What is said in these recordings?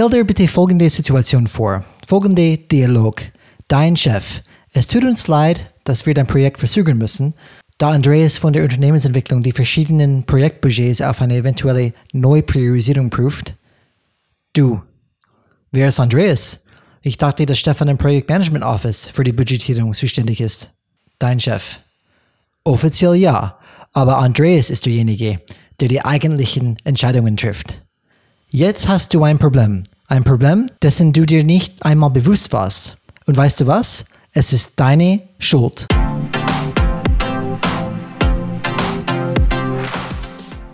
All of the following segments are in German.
Stell dir bitte folgende Situation vor. Folgende Dialog. Dein Chef. Es tut uns leid, dass wir dein Projekt verzögern müssen, da Andreas von der Unternehmensentwicklung die verschiedenen Projektbudgets auf eine eventuelle Neupriorisierung prüft. Du. Wer ist Andreas? Ich dachte, dass Stefan im Projektmanagement Office für die Budgetierung zuständig ist. Dein Chef. Offiziell ja, aber Andreas ist derjenige, der die eigentlichen Entscheidungen trifft. Jetzt hast du ein Problem. Ein Problem, dessen du dir nicht einmal bewusst warst. Und weißt du was? Es ist deine Schuld.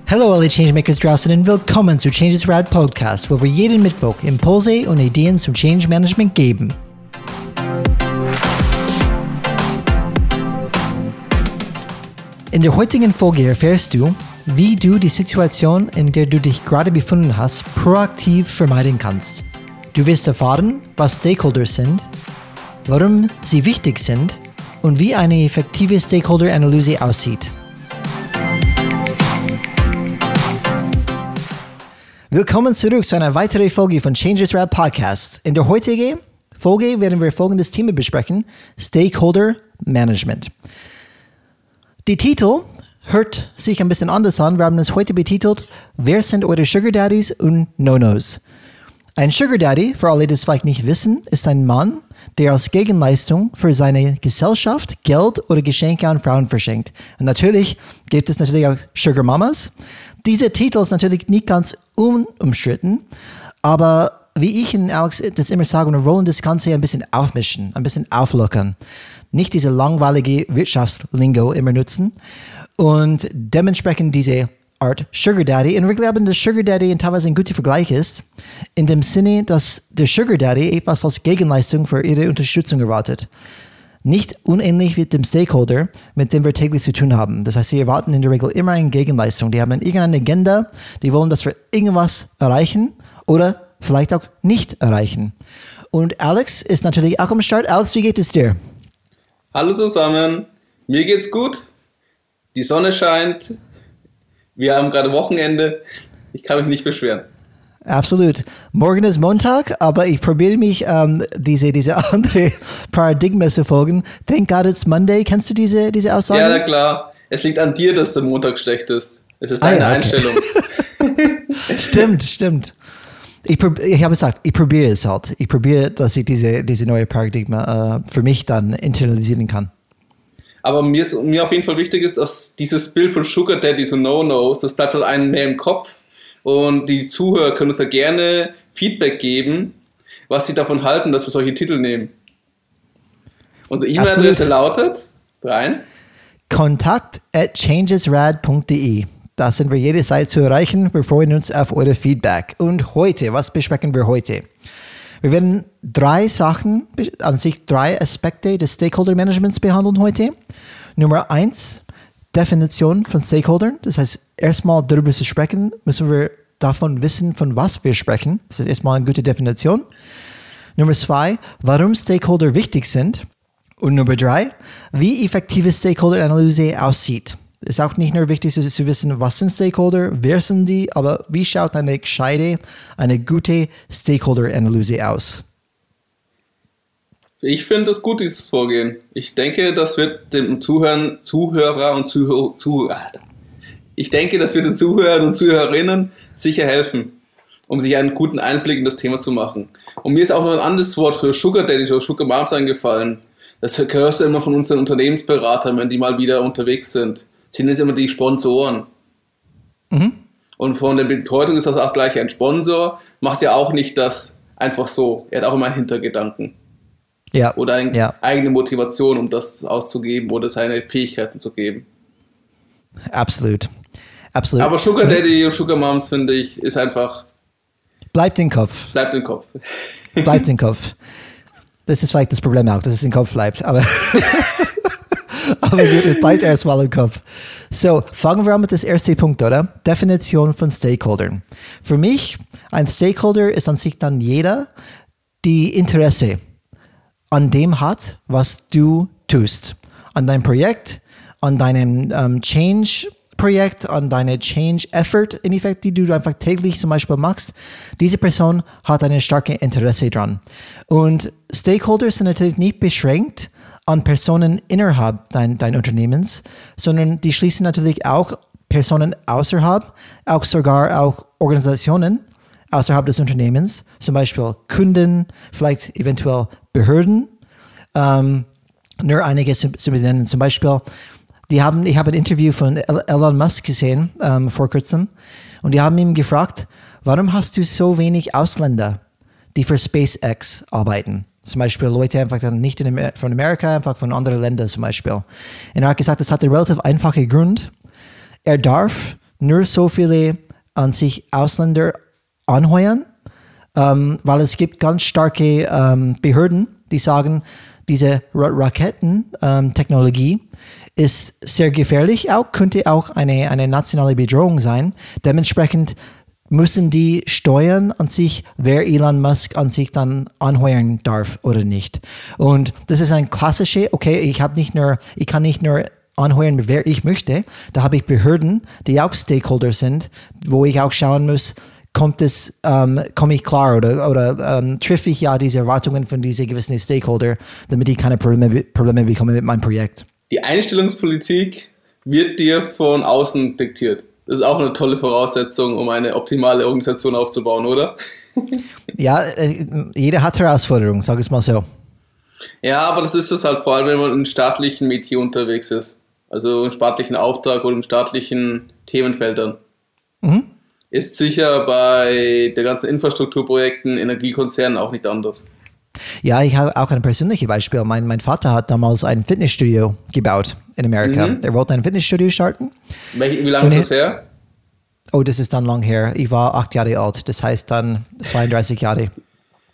Hallo alle Changemakers draußen und willkommen zu Changes Rad Podcast, wo wir jeden Mittwoch Impulse und Ideen zum Change Management geben. In der heutigen Folge erfährst du, wie du die Situation, in der du dich gerade befunden hast, proaktiv vermeiden kannst. Du wirst erfahren, was Stakeholders sind, warum sie wichtig sind und wie eine effektive Stakeholder-Analyse aussieht. Willkommen zurück zu einer weiteren Folge von Changes Rap Podcast. In der heutigen Folge werden wir folgendes Thema besprechen: Stakeholder Management. Die Titel hört sich ein bisschen anders an. Wir haben es heute betitelt: Wer sind eure Sugar Daddies und No-Nos? Ein Sugar Daddy, für alle, die es vielleicht nicht wissen, ist ein Mann, der als Gegenleistung für seine Gesellschaft Geld oder Geschenke an Frauen verschenkt. Und natürlich gibt es natürlich auch Sugar Mamas. Dieser Titel ist natürlich nicht ganz unumstritten, aber wie ich und Alex das immer sagen, wir wollen das Ganze ein bisschen aufmischen, ein bisschen auflockern. Nicht diese langweilige Wirtschaftslingo immer nutzen und dementsprechend diese Art Sugar Daddy. Und wir glauben, dass Sugar Daddy teilweise ein guter Vergleich ist, in dem Sinne, dass der Sugar Daddy etwas als Gegenleistung für ihre Unterstützung erwartet. Nicht unähnlich mit dem Stakeholder, mit dem wir täglich zu tun haben. Das heißt, sie erwarten in der Regel immer eine Gegenleistung. Die haben irgendeine Agenda, die wollen, dass wir irgendwas erreichen oder vielleicht auch nicht erreichen. Und Alex ist natürlich auch am Start. Alex, wie geht es dir? Hallo zusammen, mir geht's gut. Die Sonne scheint. Wir haben gerade Wochenende. Ich kann mich nicht beschweren. Absolut. Morgen ist Montag, aber ich probiere mich, ähm, diese, diese andere Paradigma zu folgen. Thank God it's Monday. Kennst du diese, diese Aussage? Ja, na klar. Es liegt an dir, dass der Montag schlecht ist. Es ist deine ah, ja, okay. Einstellung. stimmt, stimmt. Ich, ich habe gesagt, ich probiere es halt. Ich probiere, dass ich diese, diese neue Paradigma äh, für mich dann internalisieren kann. Aber mir, ist, mir auf jeden Fall wichtig ist, dass dieses Bild von Sugar Daddy, so No-Nos, das bleibt halt einem mehr im Kopf. Und die Zuhörer können uns ja gerne Feedback geben, was sie davon halten, dass wir solche Titel nehmen. Unsere E-Mail-Adresse lautet, Brian? Kontakt at changesrad.de. Da sind wir jederzeit zu erreichen. Wir freuen uns auf eure Feedback. Und heute, was besprechen wir heute? Wir werden drei Sachen, an sich drei Aspekte des Stakeholder Managements behandeln heute. Nummer eins, Definition von Stakeholdern. Das heißt, erstmal darüber zu sprechen, müssen wir davon wissen, von was wir sprechen. Das ist erstmal eine gute Definition. Nummer zwei, warum Stakeholder wichtig sind. Und Nummer drei, wie effektive Stakeholder-Analyse aussieht. Ist auch nicht nur wichtig zu, zu, wissen, was sind Stakeholder, wer sind die, aber wie schaut eine gescheite, eine gute Stakeholder-Analyse aus? Ich finde es gut, dieses Vorgehen. Ich denke, das wird dem Zuhören, Zuhörer und Zuhörer, Zuh ich denke, das wird den Zuhörern und Zuhörerinnen sicher helfen, um sich einen guten Einblick in das Thema zu machen. Und mir ist auch noch ein anderes Wort für Sugar Daddy oder Sugar Moms eingefallen. Das hörst du immer von unseren Unternehmensberatern, wenn die mal wieder unterwegs sind sind jetzt immer die Sponsoren. Mhm. Und von der Bedeutung ist das auch gleich ein Sponsor, macht ja auch nicht das einfach so. Er hat auch immer einen Hintergedanken. Ja. Oder eine ja. eigene Motivation, um das auszugeben oder seine Fähigkeiten zu geben. Absolut. Absolut. Aber Sugar Daddy und Sugar Moms, finde ich, ist einfach. Bleibt im Kopf. Bleibt im Kopf. Bleibt im Kopf. Das ist vielleicht das Problem auch, dass es im Kopf bleibt. Aber Aber es bleibt erstmal im Kopf. So, fangen wir an mit dem ersten Punkt, oder? Definition von Stakeholdern. Für mich, ein Stakeholder ist an sich dann jeder, die Interesse an dem hat, was du tust. An deinem Projekt, an deinem ähm, Change Projekt, an deine Change Effort, in Effekt, die du einfach täglich zum Beispiel machst, diese Person hat ein starkes Interesse dran. Und Stakeholders sind natürlich nicht beschränkt an Personen innerhalb dein, dein Unternehmens, sondern die schließen natürlich auch Personen außerhalb, auch sogar auch Organisationen außerhalb des Unternehmens, zum Beispiel Kunden, vielleicht eventuell Behörden. Ähm, nur einige zu, benennen. Zum Beispiel, die haben, ich habe ein Interview von Elon Musk gesehen ähm, vor kurzem und die haben ihn gefragt, warum hast du so wenig Ausländer, die für SpaceX arbeiten? Zum Beispiel Leute einfach dann nicht in, von Amerika, einfach von anderen Ländern zum Beispiel. Und er hat gesagt, das hat einen relativ einfachen Grund. Er darf nur so viele an sich Ausländer anheuern, ähm, weil es gibt ganz starke ähm, Behörden, die sagen, diese Ra Raketentechnologie ähm, ist sehr gefährlich, auch könnte auch eine, eine nationale Bedrohung sein. Dementsprechend müssen die steuern an sich, wer Elon Musk an sich dann anheuern darf oder nicht. Und das ist ein klassischer, okay, ich habe nicht nur, ich kann nicht nur anheuern, wer ich möchte. Da habe ich Behörden, die auch Stakeholder sind, wo ich auch schauen muss, kommt es, ähm, komme ich klar oder, oder ähm, treffe ich ja diese Erwartungen von diesen gewissen Stakeholder, damit ich keine Probleme, Probleme bekomme mit meinem Projekt. Die Einstellungspolitik wird dir von außen diktiert. Das ist auch eine tolle Voraussetzung, um eine optimale Organisation aufzubauen, oder? ja, äh, jeder hat Herausforderungen, sag es mal so. Ja, aber das ist es halt vor allem, wenn man in staatlichen Metier unterwegs ist. Also im staatlichen Auftrag oder in staatlichen Themenfeldern. Mhm ist sicher bei der ganzen Infrastrukturprojekten, Energiekonzernen auch nicht anders. Ja, ich habe auch ein persönliches Beispiel. Mein, mein Vater hat damals ein Fitnessstudio gebaut in Amerika. Mhm. Er wollte ein Fitnessstudio starten. Wie, wie lange ist das her? Oh, das ist dann lang her. Ich war acht Jahre alt. Das heißt dann 32 Jahre.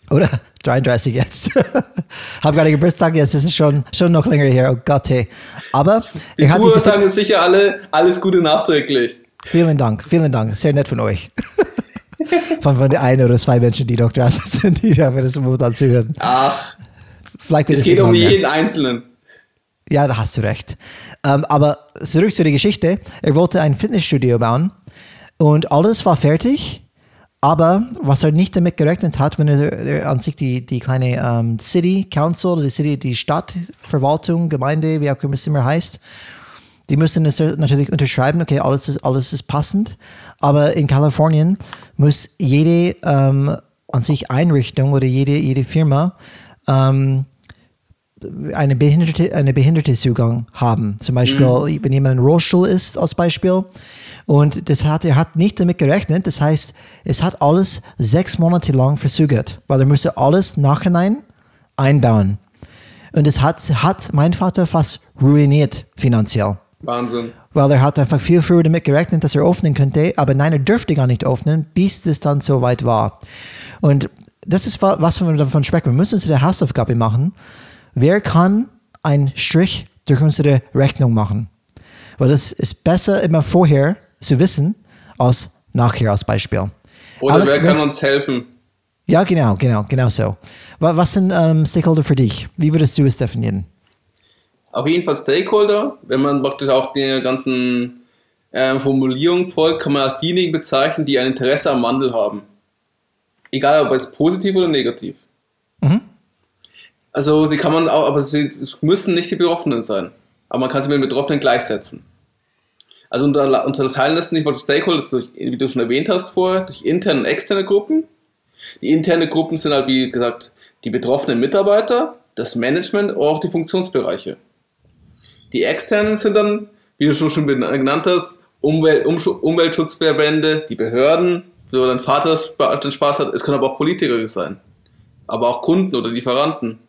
Oder 33 jetzt. habe gerade Geburtstag jetzt. Das ist schon, schon noch länger her. Oh Gott, hey. Aber die Zuhörer sagen sicher alle alles Gute nachträglich. Vielen Dank, vielen Dank. Sehr nett von euch. von, von der einen oder zwei Menschen, die noch draußen sind, die da das momentan zuhören. Ach, Vielleicht es geht um jeden Einzelnen. Ja, da hast du recht. Ähm, aber zurück zu der Geschichte. Er wollte ein Fitnessstudio bauen und alles war fertig. Aber was er nicht damit gerechnet hat, wenn er, an sich die, die kleine ähm, City Council, die City, die Stadtverwaltung, Gemeinde, wie auch immer es immer heißt, die müssen es natürlich unterschreiben, okay, alles ist, alles ist passend. Aber in Kalifornien muss jede ähm, an sich Einrichtung oder jede, jede Firma ähm, eine behinderte, eine behinderte Zugang haben. Zum Beispiel, mhm. wenn jemand ein Rollstuhl ist, als Beispiel. Und das hat, er hat nicht damit gerechnet. Das heißt, es hat alles sechs Monate lang verzögert, weil er musste alles nachhinein einbauen. Und das hat, hat mein Vater fast ruiniert finanziell. Wahnsinn. Weil er hat einfach viel früher damit gerechnet, dass er öffnen könnte, aber nein, er dürfte gar nicht öffnen, bis es dann so weit war. Und das ist was wir davon sprechen. Wir müssen uns der Hausaufgabe machen. Wer kann einen Strich durch unsere Rechnung machen? Weil das ist besser immer vorher zu wissen, als nachher als Beispiel. Oder Alex, wer kann uns helfen? Ja, genau, genau, genau so. Was sind ähm, Stakeholder für dich? Wie würdest du es definieren? Auf jeden Fall Stakeholder. Wenn man praktisch auch der ganzen äh, Formulierung folgt, kann man als diejenigen bezeichnen, die ein Interesse am Wandel haben. Egal, ob es positiv oder negativ. Mhm. Also sie kann man auch, aber sie müssen nicht die Betroffenen sein. Aber man kann sie mit den Betroffenen gleichsetzen. Also unter, unterteilen das nicht mal die Stakeholder, durch, wie du schon erwähnt hast vorher, durch interne und externe Gruppen. Die internen Gruppen sind halt, wie gesagt, die betroffenen Mitarbeiter, das Management oder auch die Funktionsbereiche. Die externen sind dann, wie du schon genannt hast, Umwelt, um, Umweltschutzverbände, die Behörden, wo dein Vater den Spaß hat. Es können aber auch Politiker sein. Aber auch Kunden oder Lieferanten.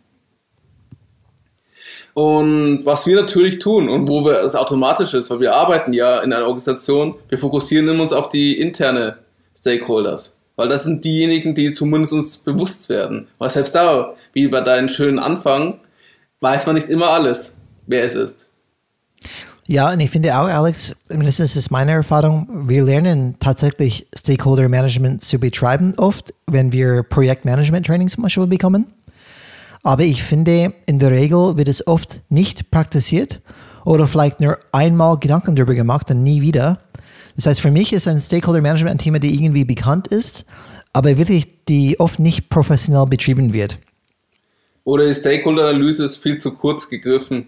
Und was wir natürlich tun und wo wir es automatisch ist, weil wir arbeiten ja in einer Organisation, wir fokussieren uns auf die interne Stakeholders. Weil das sind diejenigen, die zumindest uns bewusst werden. Weil selbst da, wie bei deinem schönen Anfang, weiß man nicht immer alles, wer es ist. Ja, und ich finde auch, Alex, mindestens ist meine Erfahrung, wir lernen tatsächlich Stakeholder Management zu betreiben, oft, wenn wir Projektmanagement-Training zum Beispiel bekommen. Aber ich finde, in der Regel wird es oft nicht praktiziert oder vielleicht nur einmal Gedanken darüber gemacht und nie wieder. Das heißt, für mich ist ein Stakeholder Management ein Thema, die irgendwie bekannt ist, aber wirklich, die oft nicht professionell betrieben wird. Oder die Stakeholder-Analyse ist viel zu kurz gegriffen.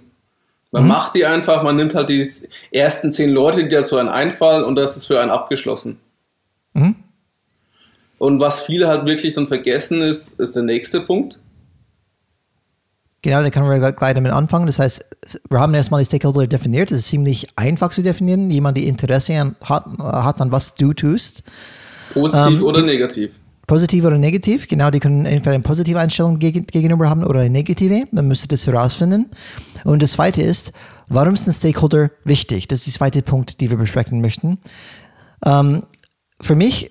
Man mhm. macht die einfach, man nimmt halt die ersten zehn Leute, die dazu einen einfallen und das ist für einen abgeschlossen. Mhm. Und was viele halt wirklich dann vergessen ist, ist der nächste Punkt. Genau, da können wir gleich damit anfangen. Das heißt, wir haben erstmal die Stakeholder definiert. Das ist ziemlich einfach zu definieren. Jemand, der Interesse an, hat, hat an was du tust. Positiv ähm, oder negativ. Positiv oder negativ, genau, die können entweder eine positive Einstellung gegenüber haben oder eine negative. Man müsste das herausfinden. Und das zweite ist, warum ist ein Stakeholder wichtig? Das ist der zweite Punkt, den wir besprechen möchten. Ähm, für mich,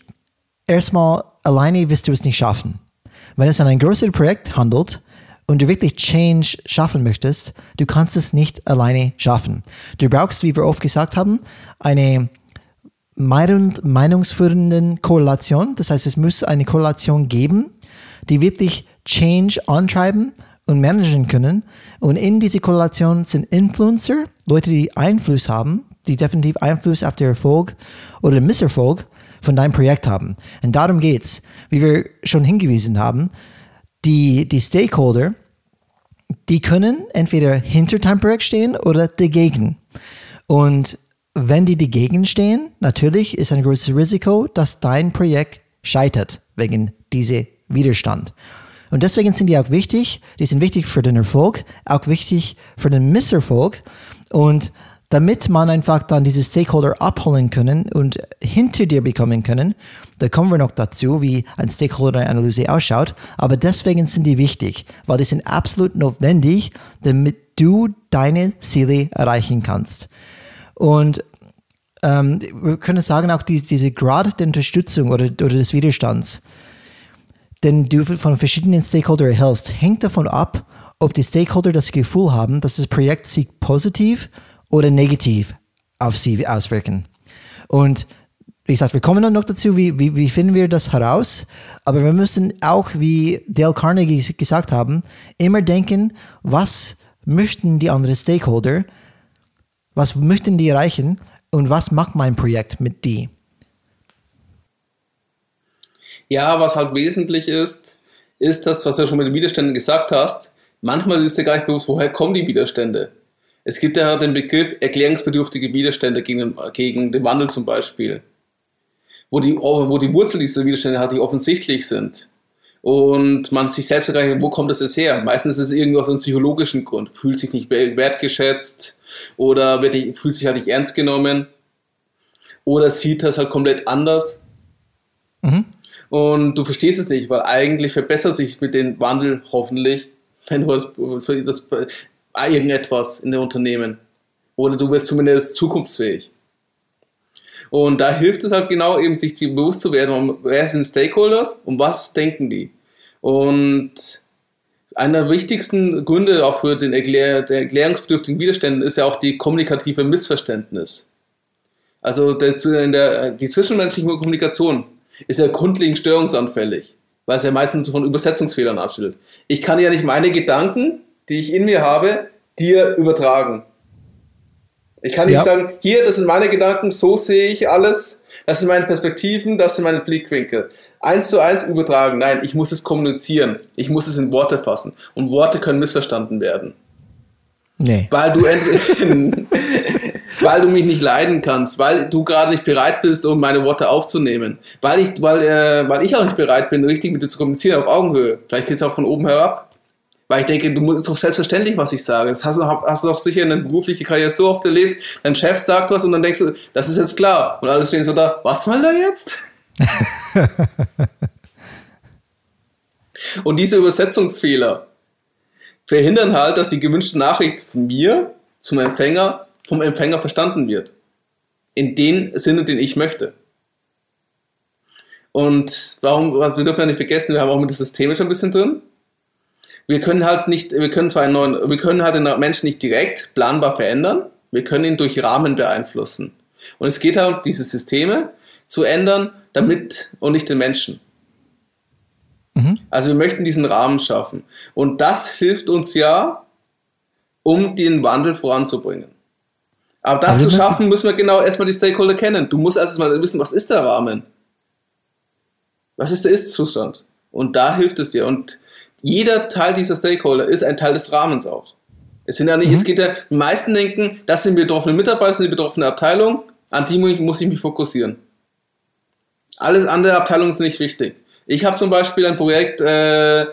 erstmal, alleine wirst du es nicht schaffen. Wenn es an ein größeres Projekt handelt, und du wirklich Change schaffen möchtest, du kannst es nicht alleine schaffen. Du brauchst, wie wir oft gesagt haben, eine meinungsführenden Korrelation. Das heißt, es muss eine Korrelation geben, die wirklich Change antreiben und managen können. Und in diese Korrelation sind Influencer, Leute, die Einfluss haben, die definitiv Einfluss auf den Erfolg oder den Misserfolg von deinem Projekt haben. Und darum geht es, wie wir schon hingewiesen haben, die, die Stakeholder, die können entweder hinter deinem Projekt stehen oder dagegen. Und wenn die dagegen stehen, natürlich ist ein großes Risiko, dass dein Projekt scheitert wegen diesem Widerstand. Und deswegen sind die auch wichtig. Die sind wichtig für den Erfolg, auch wichtig für den Misserfolg. Und damit man einfach dann diese Stakeholder abholen können und hinter dir bekommen können, da kommen wir noch dazu, wie ein Stakeholder-Analyse ausschaut. Aber deswegen sind die wichtig, weil die sind absolut notwendig, damit du deine Ziele erreichen kannst. Und ähm, wir können sagen, auch die, diese Grad der Unterstützung oder, oder des Widerstands, den du von verschiedenen Stakeholdern erhältst, hängt davon ab, ob die Stakeholder das Gefühl haben, dass das Projekt sich positiv oder negativ auf sie auswirken. Und wie gesagt, wir kommen dann noch dazu, wie, wie, wie finden wir das heraus. Aber wir müssen auch, wie Dale Carnegie gesagt haben, immer denken, was möchten die anderen Stakeholder was möchten die erreichen und was macht mein Projekt mit die? Ja, was halt wesentlich ist, ist das, was du schon mit den Widerständen gesagt hast. Manchmal ist dir gar nicht bewusst, woher kommen die Widerstände. Es gibt ja den Begriff erklärungsbedürftige Widerstände gegen, gegen den Wandel zum Beispiel. Wo die, wo die Wurzel dieser Widerstände halt nicht offensichtlich sind. Und man sich selbst fragt, wo kommt das jetzt her? Meistens ist es irgendwie aus einem psychologischen Grund. Fühlt sich nicht wertgeschätzt, oder wird, fühlt sich halt nicht ernst genommen oder sieht das halt komplett anders. Mhm. Und du verstehst es nicht, weil eigentlich verbessert sich mit dem Wandel hoffentlich, wenn du das, das irgendetwas in den Unternehmen. Oder du wirst zumindest zukunftsfähig. Und da hilft es halt genau eben, sich bewusst zu werden, wer sind Stakeholders und was denken die. Und einer der wichtigsten Gründe auch für den Erklär der erklärungsbedürftigen Widerstände ist ja auch die kommunikative Missverständnis. Also der, der, die zwischenmenschliche Kommunikation ist ja grundlegend störungsanfällig, weil es ja meistens von Übersetzungsfehlern abschüttelt. Ich kann ja nicht meine Gedanken, die ich in mir habe, dir übertragen. Ich kann nicht ja. sagen, hier, das sind meine Gedanken, so sehe ich alles, das sind meine Perspektiven, das sind meine Blickwinkel eins zu eins übertragen. Nein, ich muss es kommunizieren. Ich muss es in Worte fassen. Und Worte können missverstanden werden. Nee. Weil du, weil du mich nicht leiden kannst, weil du gerade nicht bereit bist, um meine Worte aufzunehmen, weil ich, weil, äh, weil ich auch nicht bereit bin, richtig mit dir zu kommunizieren auf Augenhöhe. Vielleicht geht es auch von oben herab. Weil ich denke, du musst doch selbstverständlich, was ich sage. Das hast du, hast du doch sicher in der beruflichen Karriere so oft erlebt. Dein Chef sagt was und dann denkst du, das ist jetzt klar. Und alle stehen so da, was will da jetzt? Und diese Übersetzungsfehler verhindern halt, dass die gewünschte Nachricht von mir zum Empfänger vom Empfänger verstanden wird. In dem Sinne, den ich möchte. Und warum, was wir dürfen ja nicht vergessen, wir haben auch mit dem System schon ein bisschen drin. Wir können halt nicht, wir können zwar einen neuen, wir können halt den Menschen nicht direkt planbar verändern, wir können ihn durch Rahmen beeinflussen. Und es geht halt, diese Systeme zu ändern, damit und nicht den Menschen. Mhm. Also wir möchten diesen Rahmen schaffen. Und das hilft uns ja, um den Wandel voranzubringen. Aber das Also zu schaffen, müssen wir genau erstmal die Stakeholder kennen. Du musst erst mal wissen, was ist der Rahmen? Was ist der Ist-Zustand? Und da hilft es dir. Und jeder Teil dieser Stakeholder ist ein Teil des Rahmens auch. Es sind ja nicht, es geht ja, die meisten denken, das sind betroffene Mitarbeiter, das sind die betroffene Abteilung, an die muss ich mich fokussieren. Alles andere Abteilungen sind nicht wichtig. Ich habe zum Beispiel ein Projekt, äh,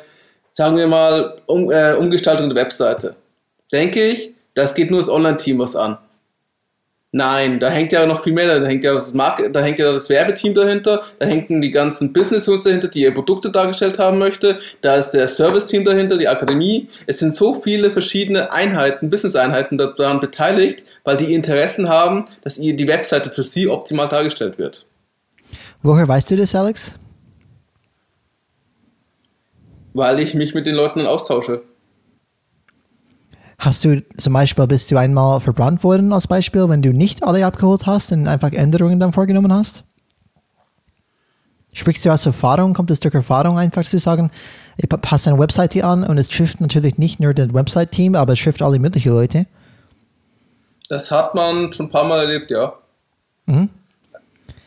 sagen wir mal, um, äh, Umgestaltung der Webseite. Denke ich, das geht nur das Online-Team was an. Nein, da hängt ja noch viel mehr, da hängt ja das Market, da hängt ja das Werbeteam dahinter, da hängen die ganzen Business Units dahinter, die ihre Produkte dargestellt haben möchte, da ist der Service-Team dahinter, die Akademie. Es sind so viele verschiedene Einheiten, Business-Einheiten daran beteiligt, weil die Interessen haben, dass ihr die Webseite für sie optimal dargestellt wird. Woher weißt du das, Alex? Weil ich mich mit den Leuten austausche. Hast du zum Beispiel, bist du einmal verbrannt worden als Beispiel, wenn du nicht alle abgeholt hast und einfach Änderungen dann vorgenommen hast? Sprichst du aus Erfahrung? Kommt es durch Erfahrung einfach zu sagen, ich pa- passe eine Webseite an und es trifft natürlich nicht nur das Website-Team, aber es trifft alle möglichen Leute? Das hat man schon ein paar Mal erlebt, ja. Mhm.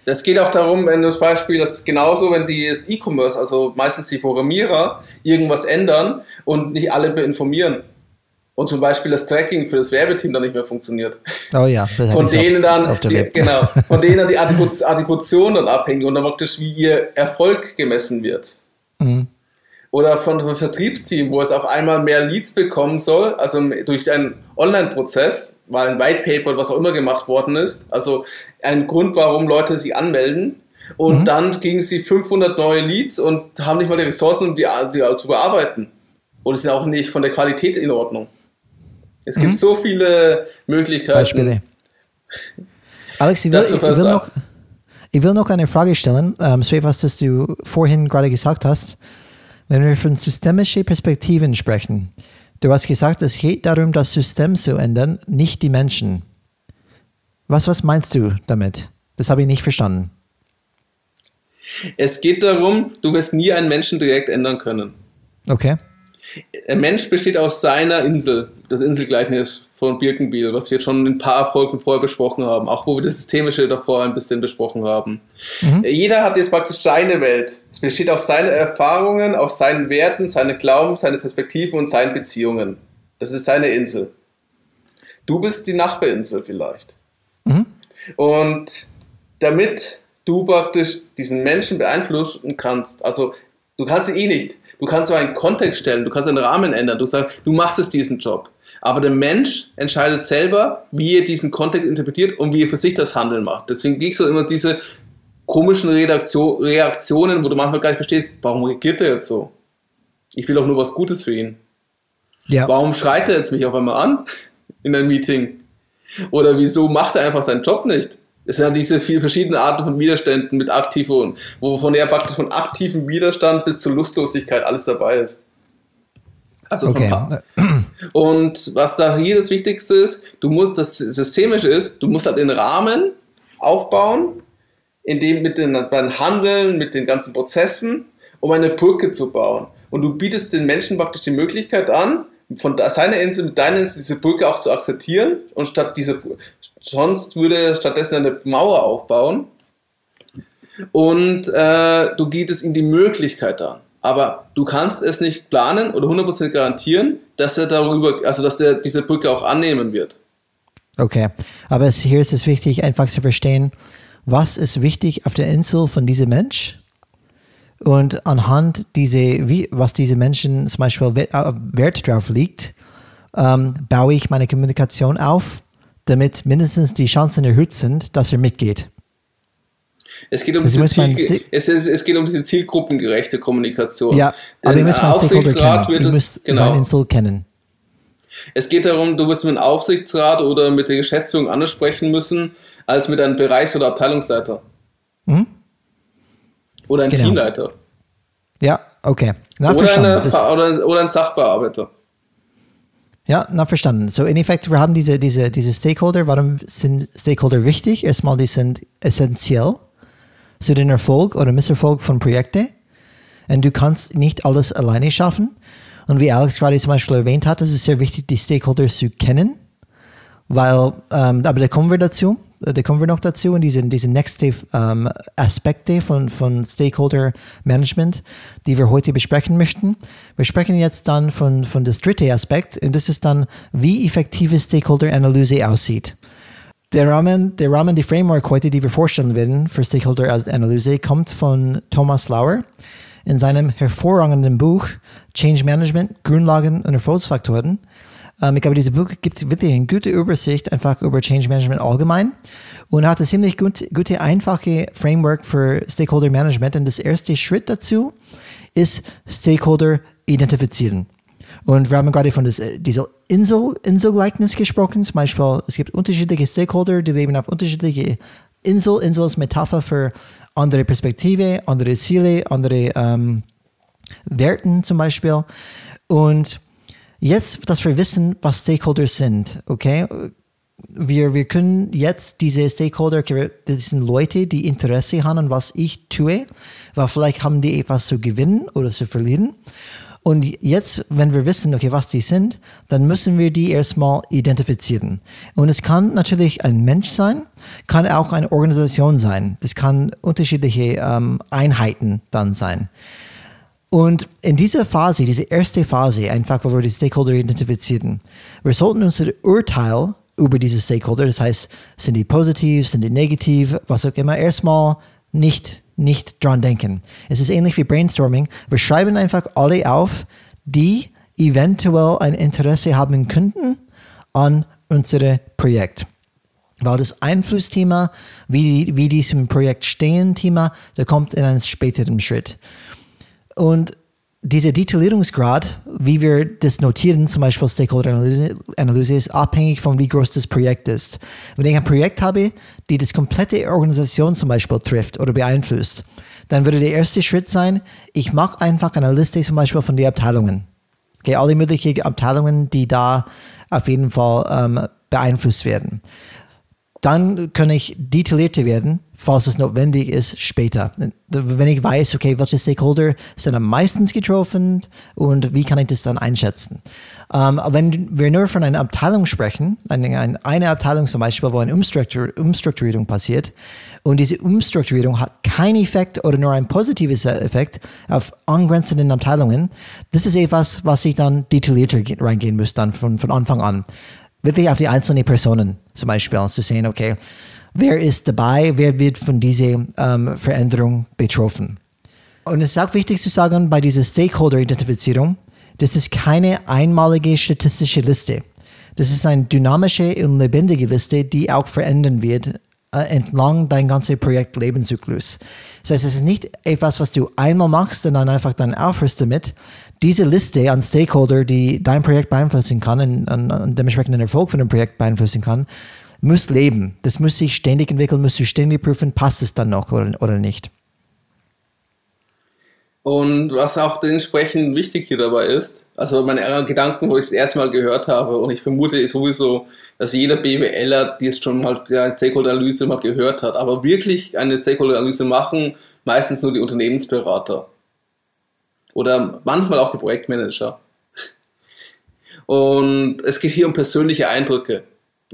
Das geht auch darum, wenn du das Beispiel, das ist genauso, wenn die E-Commerce, also meistens die Programmierer, irgendwas ändern und nicht alle informieren. Und zum Beispiel das Tracking für das Werbeteam dann nicht mehr funktioniert. Oh ja, Von denen dann, die, genau, von denen dann die Attribut- Attribution dann abhängt und dann praktisch wie ihr Erfolg gemessen wird. Mhm. Oder von einem Vertriebsteam, wo es auf einmal mehr Leads bekommen soll, also durch einen Online-Prozess, weil ein White Paper oder was auch immer gemacht worden ist. Also ein Grund, warum Leute sich anmelden. Und Mhm. dann gingen sie 500 neue Leads und haben nicht mal die Ressourcen, um die, die zu bearbeiten. Und es ist auch nicht von der Qualität in Ordnung. Es gibt so viele Möglichkeiten. Mhm. Beispiele. Alex, ich will, ich, will noch, ich will noch eine Frage stellen, ähm, etwas, das du vorhin gerade gesagt hast. Wenn wir von systemischen Perspektiven sprechen, du hast gesagt, es geht darum, das System zu ändern, nicht die Menschen. Was, was meinst du damit? Das habe ich nicht verstanden. Es geht darum, du wirst nie einen Menschen direkt ändern können. Okay. Ein Mensch besteht aus seiner Insel, das Inselgleichnis von Birkenbiel, was wir schon in ein paar Folgen vorher besprochen haben, auch wo wir das Systemische davor ein bisschen besprochen haben. Jeder hat jetzt praktisch seine Welt. Es besteht aus seinen Erfahrungen, aus seinen Werten, seine Glauben, seine Perspektiven und seinen Beziehungen. Das ist seine Insel. Du bist die Nachbarinsel vielleicht. Und damit du praktisch diesen Menschen beeinflussen kannst, also du kannst ihn eh nicht. Du kannst aber einen Kontext stellen, du kannst einen Rahmen ändern, du sagst, du machst es diesen Job. Aber der Mensch entscheidet selber, wie er diesen Kontext interpretiert und wie er für sich das Handeln macht. Deswegen kriegst du immer diese komischen Reaktion, Reaktionen, wo du manchmal gar nicht verstehst, warum reagiert er jetzt so? Ich will doch nur was Gutes für ihn. Ja. Warum schreit er jetzt mich auf einmal an in einem Meeting? Oder wieso macht er einfach seinen Job nicht? Es sind ja diese vielen verschiedenen Arten von Widerständen mit aktiven, und wovon er praktisch von aktivem Widerstand bis zur Lustlosigkeit alles dabei ist. Also Okay. Und was da hier das Wichtigste ist, du musst, das Systemische ist, du musst halt den Rahmen aufbauen, in dem mit den, beim Handeln, mit den ganzen Prozessen, um eine Brücke zu bauen. Und du bietest den Menschen praktisch die Möglichkeit an, von seiner Insel mit deiner Insel diese Brücke auch zu akzeptieren und statt diese, sonst würde er stattdessen eine Mauer aufbauen und äh, du gibst ihm die Möglichkeit an. Aber du kannst es nicht planen oder 100% garantieren, dass er darüber, also dass er diese Brücke auch annehmen wird. Okay, aber hier ist es wichtig, einfach zu verstehen, was ist wichtig auf der Insel von diesem Mensch und anhand diese, wie, was diese Menschen zum Beispiel äh, Wert drauf liegt, ähm, baue ich meine Kommunikation auf, damit mindestens die Chancen erhöht sind, dass er mitgeht. Es geht um, Also Ziel, es, ist, es geht um diese zielgruppengerechte Kommunikation. Ja, aber Denn ihr müsst mal Aufsichtsrat kennen. wird Ihr es, müsst genau. Insel kennen. Es geht darum, du wirst mit dem Aufsichtsrat oder mit der Geschäftsführung anders sprechen müssen, als mit einem Bereichs- oder Abteilungsleiter. Mhm. Oder ein Genau. Teamleiter. Ja, okay. Na, Oder, verstanden. eine, oder, oder ein Sachbearbeiter. Ja, na verstanden. So in Effekt, wir haben diese, diese, diese Stakeholder. Warum sind Stakeholder wichtig? Erstmal, die sind essentiell zu den Erfolg oder Misserfolg von Projekten. Und du kannst nicht alles alleine schaffen. Und wie Alex gerade zum Beispiel erwähnt hat, ist es sehr wichtig, die Stakeholder zu kennen weil, ähm, aber da kommen wir dazu, da kommen wir noch dazu in diesen, diesen nächsten ähm, Aspekte von, von Stakeholder Management, die wir heute besprechen möchten. Wir sprechen jetzt dann von, von das dritte Aspekt und das ist dann, wie effektive Stakeholder Analyse aussieht. Der Rahmen, der Rahmen, die Framework heute, die wir vorstellen werden für Stakeholder Analyse, kommt von Thomas Lauer in seinem hervorragenden Buch Change Management, Grundlagen und Erfolgsfaktoren. Ähm, ich glaube, dieses Buch gibt wirklich eine gute Übersicht einfach über Change Management allgemein und hat ein ziemlich gut, gute, einfache Framework für Stakeholder Management. Und das erste Schritt dazu ist Stakeholder identifizieren. Und wir haben gerade von das, äh, dieser Insel, Inselgleichnis gesprochen. Zum Beispiel, es gibt unterschiedliche Stakeholder, die leben auf unterschiedliche Insel. Insel ist Metapher für andere Perspektive, andere Ziele, andere ähm, Werten zum Beispiel. Und Jetzt, dass wir wissen, was Stakeholders sind, okay? Wir, wir können jetzt diese Stakeholder, das sind Leute, die Interesse haben an was ich tue, weil vielleicht haben die etwas zu gewinnen oder zu verlieren. Und jetzt, wenn wir wissen, okay, was die sind, dann müssen wir die erstmal identifizieren. Und es kann natürlich ein Mensch sein, kann auch eine Organisation sein. Das kann unterschiedliche ähm, Einheiten dann sein. Und in dieser Phase, diese erste Phase, einfach, wo wir die Stakeholder identifizieren, wir sollten unser Urteil über diese Stakeholder, das heißt, sind die positiv, sind die negativ, was auch immer, erstmal nicht, nicht dran denken. Es ist ähnlich wie Brainstorming. Wir schreiben einfach alle auf, die eventuell ein Interesse haben könnten an unserem Projekt. Weil das Einflussthema, wie, wie diesem Projekt stehen, Thema, da kommt in einem späteren Schritt. Und dieser Detaillierungsgrad, wie wir das notieren, zum Beispiel Stakeholder-Analyse, ist abhängig von wie groß das Projekt ist. Wenn ich ein Projekt habe, die das komplette Organisation zum Beispiel trifft oder beeinflusst, dann würde der erste Schritt sein, ich mache einfach eine Liste zum Beispiel von den Abteilungen. Okay, alle möglichen Abteilungen, die da auf jeden Fall ähm, beeinflusst werden. Dann kann ich detaillierter werden falls es notwendig ist, später. Wenn ich weiß, okay, welche Stakeholder sind am meisten getroffen und wie kann ich das dann einschätzen. Ähm, wenn wir nur von einer Abteilung sprechen, eine, Abteilung zum Beispiel, wo eine Umstruktur Umstrukturierung passiert und diese Umstrukturierung hat keinen Effekt oder nur ein positives Effekt auf angrenzenden Abteilungen, das ist etwas, was ich dann detaillierter reingehen muss, dann von, von Anfang an. Wirklich auf die einzelnen Personen zum Beispiel zu sehen, okay, wer ist dabei, wer wird von dieser ähm, Veränderung betroffen. Und es ist auch wichtig zu sagen, bei dieser Stakeholder-Identifizierung, das ist keine einmalige statistische Liste. Das ist eine dynamische und lebendige Liste, die auch verändern wird äh, entlang dein ganzen Projektlebenszyklus. Das heißt, es ist nicht etwas, was du einmal machst und dann einfach dann aufhörst damit. Diese Liste an Stakeholder, die dein Projekt beeinflussen kann und, und, und dementsprechend den Erfolg von dem Projekt beeinflussen kann, muss leben. Das muss sich ständig entwickeln, muss sich ständig prüfen, passt es dann noch oder, oder nicht. Und was auch dementsprechend wichtig hier dabei ist, also meine Gedanken, wo ich das erste Mal gehört habe, und ich vermute sowieso, dass jeder BWLer, die es schon mal eine Stakeholder-Analyse mal gehört hat, aber wirklich eine Stakeholder-Analyse machen, meistens nur die Unternehmensberater. Oder manchmal auch die Projektmanager. Und es geht hier um persönliche Eindrücke.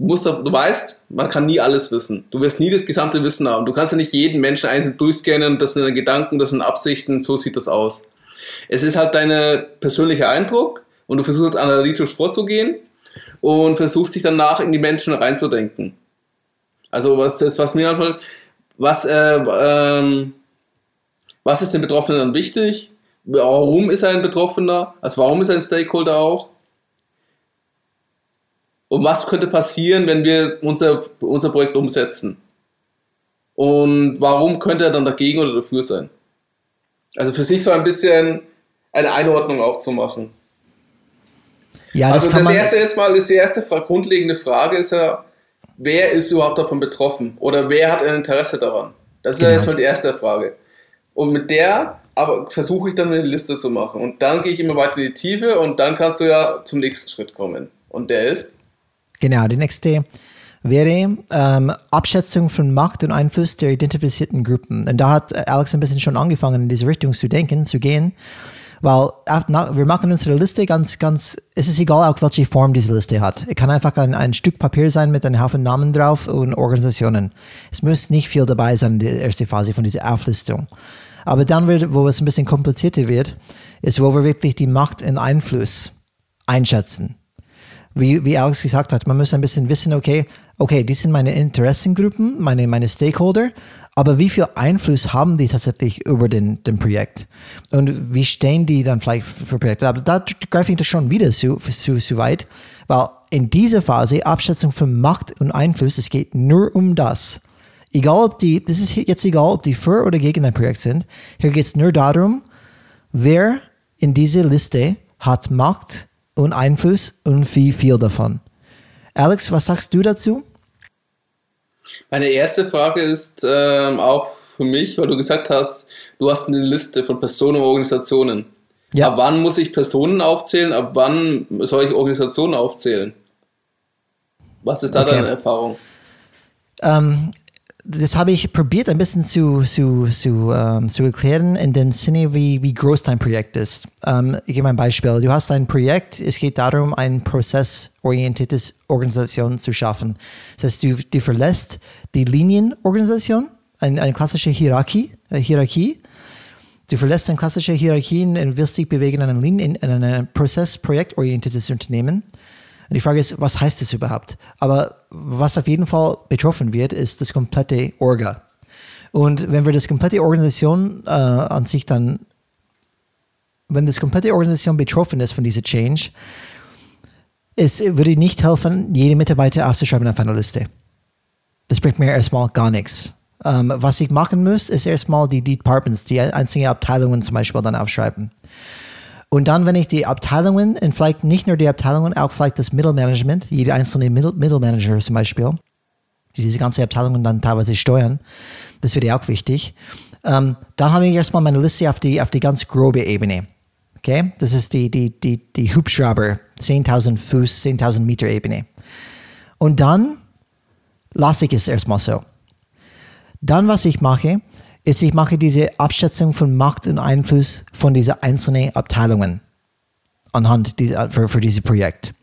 Du, musst, du weißt, man kann nie alles wissen. Du wirst nie das gesamte Wissen haben. Du kannst ja nicht jeden Menschen einzeln durchscannen, das sind Gedanken, das sind Absichten, so sieht das aus. Es ist halt dein persönlicher Eindruck und du versuchst analytisch vorzugehen und versuchst dich danach in die Menschen reinzudenken. Also was das, was mir manchmal, was, äh, ähm, was ist dem Betroffenen dann wichtig? Warum ist er ein Betroffener? Also warum ist er ein Stakeholder auch? Und was könnte passieren, wenn wir unser, unser Projekt umsetzen? Und warum könnte er dann dagegen oder dafür sein? Also für sich so ein bisschen eine Einordnung aufzumachen. Ja, das also das erste ist mal, die erste grundlegende Frage ist ja, wer ist überhaupt davon betroffen? Oder wer hat ein Interesse daran? Das ist genau. ja erstmal die erste Frage. Und mit der aber versuche ich dann eine Liste zu machen. Und dann gehe ich immer weiter in die Tiefe und dann kannst du ja zum nächsten Schritt kommen. Und der ist? Genau, die nächste wäre ähm, Abschätzung von Macht und Einfluss der identifizierten Gruppen. Und da hat Alex ein bisschen schon angefangen, in diese Richtung zu denken, zu gehen. Weil wir machen unsere Liste ganz, ganz, es ist egal, auch welche Form diese Liste hat. Es kann einfach ein, ein Stück Papier sein mit einem Haufen Namen drauf und Organisationen. Es muss nicht viel dabei sein in der ersten Phase von dieser Auflistung. Aber dann, wird, wo es ein bisschen komplizierter wird, ist, wo wir wirklich die Macht und Einfluss einschätzen. Wie, wie Alex gesagt hat, man muss ein bisschen wissen, okay, okay, die sind meine Interessengruppen, meine, meine Stakeholder aber wie viel Einfluss haben die tatsächlich über den, den Projekt? Und wie stehen die dann vielleicht für Projekte? Aber da greife ich das schon wieder zu, zu, zu weit, weil in dieser Phase Abschätzung von Macht und Einfluss, es geht nur um das. Egal ob die, das ist jetzt egal, ob die für oder gegen ein Projekt sind. Hier geht es nur darum, wer in dieser Liste hat Macht und Einfluss und wie viel davon. Alex, was sagst du dazu? Meine erste Frage ist ähm, auch für mich, weil du gesagt hast, du hast eine Liste von Personen und Organisationen. Ja. Ab wann muss ich Personen aufzählen? Ab wann soll ich Organisationen aufzählen? Was ist da okay. deine Erfahrung? Ähm, das habe ich probiert ein bisschen zu, zu, zu, ähm, zu erklären in dem Sinne, wie, wie groß dein Projekt ist. Ähm, ich gebe ein Beispiel. Du hast ein Projekt, es geht darum, ein prozessorientiertes Organisation zu schaffen. Das heißt, du, du verlässt die Linienorganisation, eine, eine klassische Hierarchie, äh, Hierarchie. Du verlässt eine klassische Hierarchie und willst dich bewegen in ein, in ein prozessprojektorientiertes Unternehmen. Und die Frage ist, was heißt das überhaupt? Aber was auf jeden Fall betroffen wird, ist das komplette Orga. Und wenn wir das komplette Organisation äh, an sich dann, wenn das komplette Organisation betroffen ist von dieser Change, es würde nicht helfen, jede Mitarbeiter aufzuschreiben auf einer Liste. Das bringt mir erstmal gar nichts. Ähm, was ich machen muss, ist erstmal die Departments, die einzelnen Abteilungen zum Beispiel dann aufschreiben. Und dann, wenn ich die Abteilungen und vielleicht nicht nur die Abteilungen, auch vielleicht das Mittelmanagement, jede einzelne Mittel Mittelmanager zum Beispiel, die diese ganze Abteilungen dann teilweise steuern, das wäre auch wichtig. Ähm, dann habe ich erstmal meine Liste auf die, auf die ganz grobe Ebene. Okay? Das ist die, die, die, die Hubschrauber, 10.000 Fuß, 10.000 Meter Ebene. Und dann lasse ich es erstmal so. Dann, was ich mache, ist, ich mache diese Abschätzung von Macht und Einfluss von diesen einzelnen Abteilungen anhand dieser, für, für dieses Projekt.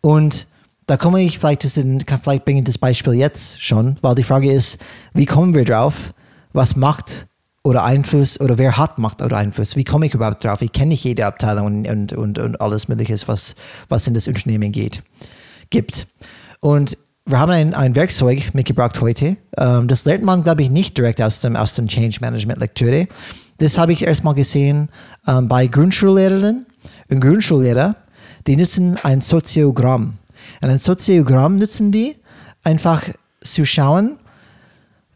Und da komme ich vielleicht zu den, vielleicht bringen das Beispiel jetzt schon, weil die Frage ist, wie kommen wir drauf, was Macht oder Einfluss oder wer hat Macht oder Einfluss? Wie komme ich überhaupt drauf? Ich kenne nicht jede Abteilung und, und, und alles Mögliche, was, was in das Unternehmen geht, gibt. Und wir haben ein, ein Werkzeug mitgebracht heute. Ähm, das lernt man, glaube ich, nicht direkt aus dem, aus dem Change Management Lektüre. Das habe ich erstmal gesehen ähm, bei Grundschullehrerinnen und Grundschullehrer. Die nutzen ein Soziogramm. Und ein Soziogramm nutzen die einfach zu schauen,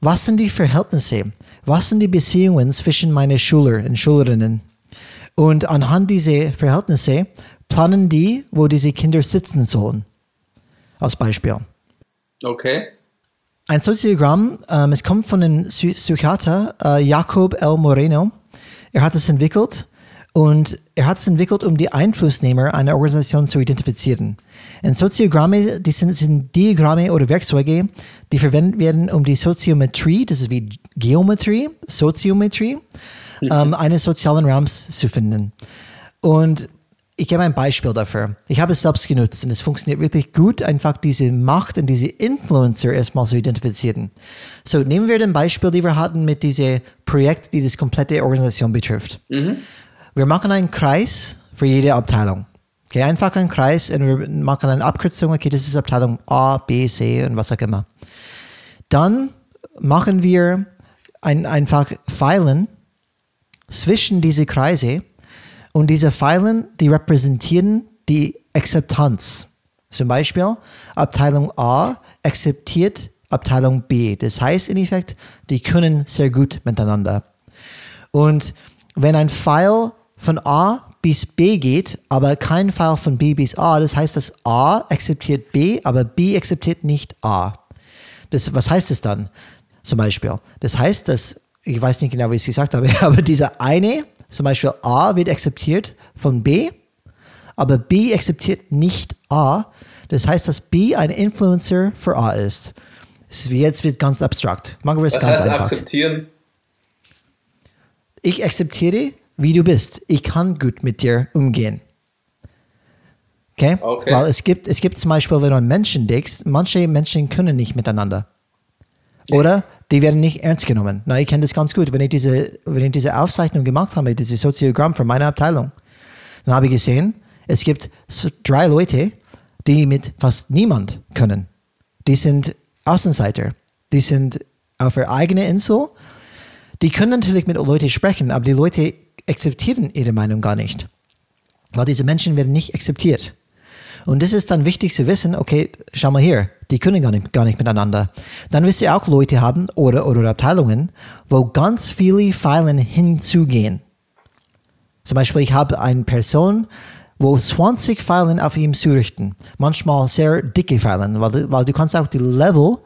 was sind die Verhältnisse, was sind die Beziehungen zwischen meinen Schüler und Schülerinnen. Und anhand dieser Verhältnisse planen die, wo diese Kinder sitzen sollen. Als Beispiel. Okay. Ein Soziogramm, ähm, es kommt von dem Psychiater äh, Jacob L. Moreno. Er hat es entwickelt und er hat es entwickelt, um die Einflussnehmer einer Organisation zu identifizieren. Und Soziogramme, die sind, sind Diagramme oder Werkzeuge, die verwendet werden, um die Soziometrie, das ist wie Geometrie, Soziometrie, mhm. ähm, eines sozialen Raums zu finden. Und ich gebe ein Beispiel dafür. Ich habe es selbst genutzt und es funktioniert wirklich gut, einfach diese Macht und diese Influencer erstmal zu identifizieren. So, nehmen wir den Beispiel, die wir hatten mit diesem Projekt, die das komplette Organisation betrifft. Mhm. Wir machen einen Kreis für jede Abteilung. Okay, einfach einen Kreis und wir machen eine Abkürzung, okay, das ist Abteilung A, B, C und was auch immer. Dann machen wir ein, einfach Pfeilen zwischen diese Kreise und diese Pfeilen, die repräsentieren die Akzeptanz. Zum Beispiel Abteilung A akzeptiert Abteilung B. Das heißt in Effekt, die können sehr gut miteinander. Und wenn ein Pfeil von A bis B geht, aber kein Pfeil von B bis A, das heißt, dass A akzeptiert B, aber B akzeptiert nicht A. Das, was heißt das dann? Zum Beispiel. Das heißt, dass, ich weiß nicht genau, wie ich es gesagt habe, aber dieser eine zum Beispiel A wird akzeptiert von B, aber B akzeptiert nicht A. Das heißt, dass B ein Influencer für A ist. Jetzt wird ganz abstrakt. Machen wir es ganz heißt einfach. akzeptieren? Ich akzeptiere, wie du bist. Ich kann gut mit dir umgehen. Okay? Okay. Weil es gibt, es gibt zum Beispiel, wenn du an Menschen denkst, manche Menschen können nicht miteinander. Oder die werden nicht ernst genommen. Na, ich kenne das ganz gut. Wenn ich diese, wenn ich diese Aufzeichnung gemacht habe, dieses Soziogramm für meine Abteilung, dann habe ich gesehen, es gibt drei Leute, die mit fast niemand können. Die sind Außenseiter. Die sind auf ihrer eigenen Insel. Die können natürlich mit Leuten sprechen, aber die Leute akzeptieren ihre Meinung gar nicht. Weil diese Menschen werden nicht akzeptiert. Und das ist dann wichtig zu wissen, okay, schau mal hier, die können gar nicht, gar nicht miteinander. Dann wirst ihr auch Leute haben oder, oder Abteilungen, wo ganz viele Pfeilen hinzugehen. Zum Beispiel, ich habe eine Person, wo 20 Pfeilen auf ihm zurichten. Manchmal sehr dicke Pfeilen, weil, du- weil du kannst auch die Level,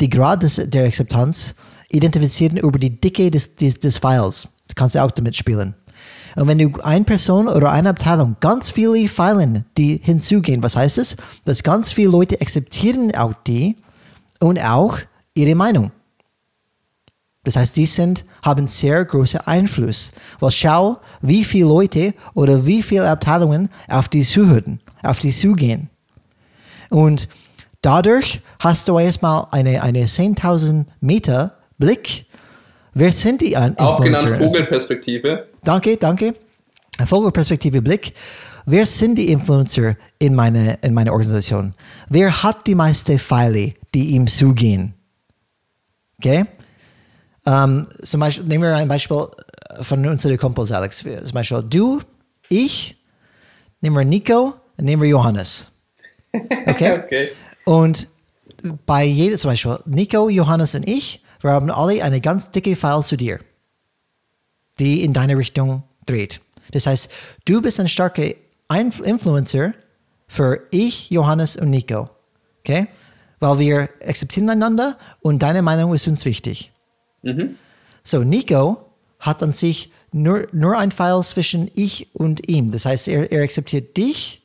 die Grad des, der Akzeptanz identifizieren über die Dicke des, des, des Files. Das kannst du auch damit spielen. Und wenn du eine Person oder eine Abteilung ganz viele Pfeilen, die hinzugehen, was heißt es? Dass ganz viele Leute akzeptieren auch die und auch ihre Meinung. Das heißt, die sind, haben sehr großen Einfluss. Weil schau, wie viele Leute oder wie viele Abteilungen auf die zuhören, auf die zugehen. Und dadurch hast du erstmal eine, eine 10.000 Meter Blick. Wer sind die An- Auch genannt Influencer? Vogelperspektive. Danke, danke. Vogelperspektive Blick. Wer sind die Influencer in meiner in meine Organisation? Wer hat die meisten Pfeile, die ihm zugehen? Okay? Ähm, zum Beispiel, nehmen wir ein Beispiel von unseren Kumpels, Alex. Zum Beispiel du, ich, nehmen wir Nico nehmen wir Johannes. Okay? Okay. Und bei jedem, zum Beispiel Nico, Johannes und ich, wir haben alle eine ganz dicke File zu dir, die in deine Richtung dreht. Das heißt, du bist ein starker Einf Influencer für ich, Johannes und Nico. Okay? Weil wir akzeptieren einander und deine Meinung ist uns wichtig. So, Nico hat an sich nur, nur ein File zwischen ich und ihm. Das heißt, er, er akzeptiert dich,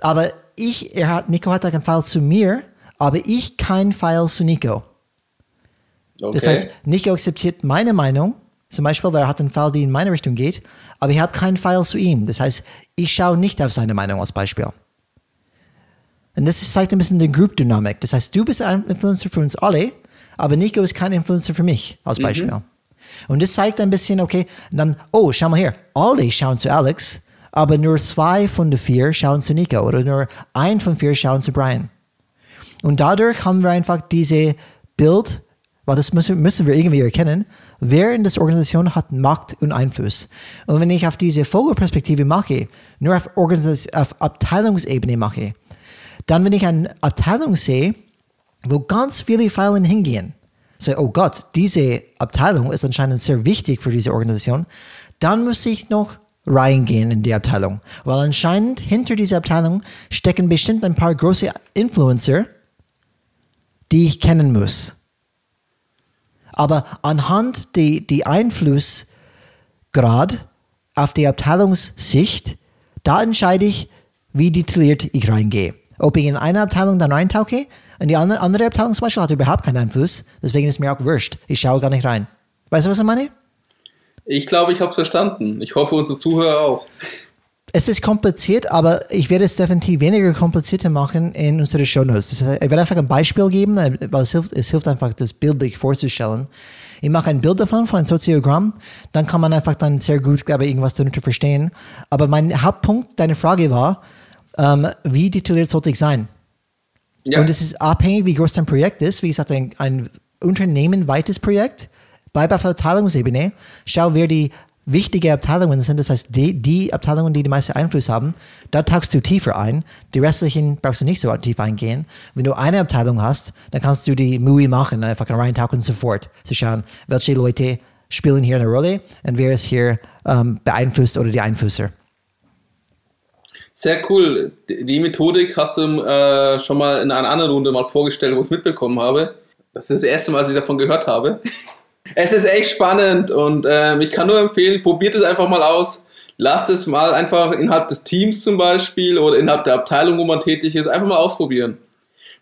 aber ich, er hat, Nico hat einen File zu mir, aber ich kein File zu Nico. Okay. Das heißt, Nico akzeptiert meine Meinung, zum Beispiel, weil er hat einen Fall, die in meine Richtung geht, aber ich habe keinen File zu ihm. Das heißt, ich schaue nicht auf seine Meinung als Beispiel. Und das zeigt ein bisschen die Group-Dynamik. Das heißt, du bist ein Influencer für uns alle, aber Nico ist kein Influencer für mich als Beispiel. Und das zeigt ein bisschen, okay, dann, oh, schau mal hier, alle schauen zu Alex, aber nur zwei von den vier schauen zu Nico oder nur ein von vier schauen zu Brian. Und dadurch haben wir einfach diese Bild, weil das müssen, müssen wir irgendwie erkennen, wer in der Organisation hat Macht und Einfluss. Und wenn ich auf diese Vogelperspektive mache, nur auf, auf Abteilungsebene mache, dann wenn ich eine Abteilung sehe, wo ganz viele Pfeilen hingehen, sage, oh Gott, diese Abteilung ist anscheinend sehr wichtig für diese Organisation, dann muss ich noch reingehen in die Abteilung. Weil anscheinend hinter dieser Abteilung stecken bestimmt ein paar große Influencer, die ich kennen muss. Aber anhand die, die Einflussgrad auf die Abteilungssicht, da entscheide ich, wie detailliert ich reingehe. Ob ich in eine Abteilung dann reintauche und die andere, andere Abteilung zum Beispiel hat überhaupt keinen Einfluss, deswegen ist mir auch wurscht. Ich schaue gar nicht rein. Weißt du, was ich meine? Ich glaube, ich habe es verstanden. Ich hoffe, unsere Zuhörer auch. Es ist kompliziert, aber ich werde es definitiv weniger komplizierter machen in unsere Show Notes. Das heißt, ich werde einfach ein Beispiel geben, weil es hilft, es hilft einfach, das bildlich vorzustellen. Ich mache ein Bild davon, von einem Soziogramm, dann kann man einfach dann sehr gut, glaube ich, irgendwas darunter verstehen. Aber mein Hauptpunkt, deine Frage war, ähm, wie detailliert sollte ich sein? Ja. Und es ist abhängig, wie groß dein Projekt ist. Wie gesagt, ein, ein unternehmenweites Projekt. Bleib auf Abteilungsebene. Schau, wer die wichtigen Abteilungen sind. Das heißt, die, die Abteilungen, die den meisten Einfluss haben, da tauchst du tiefer ein. Die restlichen brauchst du nicht so tief eingehen. Wenn du eine Abteilung hast, dann kannst du die MUI machen, einfach reintauchen sofort. Zu schauen, welche Leute spielen hier eine Rolle und wer ist hier ähm, beeinflusst oder die Einflusser. Sehr cool. Die die Methodik hast du äh, schon mal in einer anderen Runde mal vorgestellt, wo ich es mitbekommen habe. Das ist das erste Mal, dass ich davon gehört habe. Es ist echt spannend und ähm, ich kann nur empfehlen, probiert es einfach mal aus. Lasst es mal einfach innerhalb des Teams zum Beispiel oder innerhalb der Abteilung, wo man tätig ist, einfach mal ausprobieren.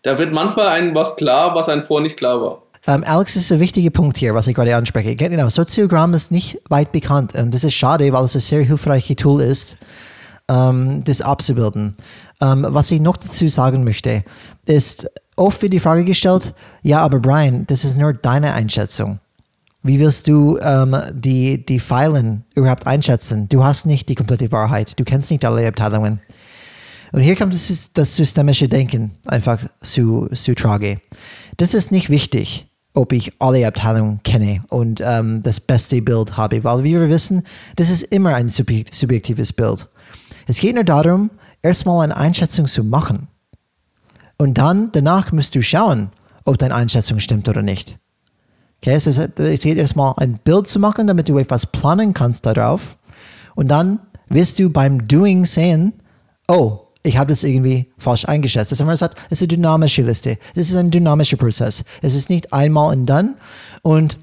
Da wird manchmal einem was klar, was einem vorher nicht klar war. Ähm, Alex, das ist ein wichtiger Punkt hier, was ich gerade anspreche. Genau, Soziogramm ist nicht weit bekannt und das ist schade, weil es ein sehr hilfreiches Tool ist, ähm, das abzubilden. Ähm, was ich noch dazu sagen möchte, ist, oft wird die Frage gestellt, ja, aber Brian, das ist nur deine Einschätzung. Wie willst du ähm, die, die Pfeilen überhaupt einschätzen? Du hast nicht die komplette Wahrheit. Du kennst nicht alle Abteilungen. Und hier kommt das, das systemische Denken einfach zu, zu Trage. Das ist nicht wichtig, ob ich alle Abteilungen kenne und ähm, das beste Bild habe, weil wie wir wissen, das ist immer ein subjektives Bild. Es geht nur darum, erstmal eine Einschätzung zu machen. Und dann, danach musst du schauen, ob deine Einschätzung stimmt oder nicht. Okay, es, ist, es geht erstmal ein Bild zu machen, damit du etwas planen kannst darauf. Und dann wirst du beim Doing sehen, oh, ich habe das irgendwie falsch eingeschätzt. Das haben wir gesagt, es ist eine dynamische Liste. Es ist ein dynamischer Prozess. Es ist nicht einmal und dann. Und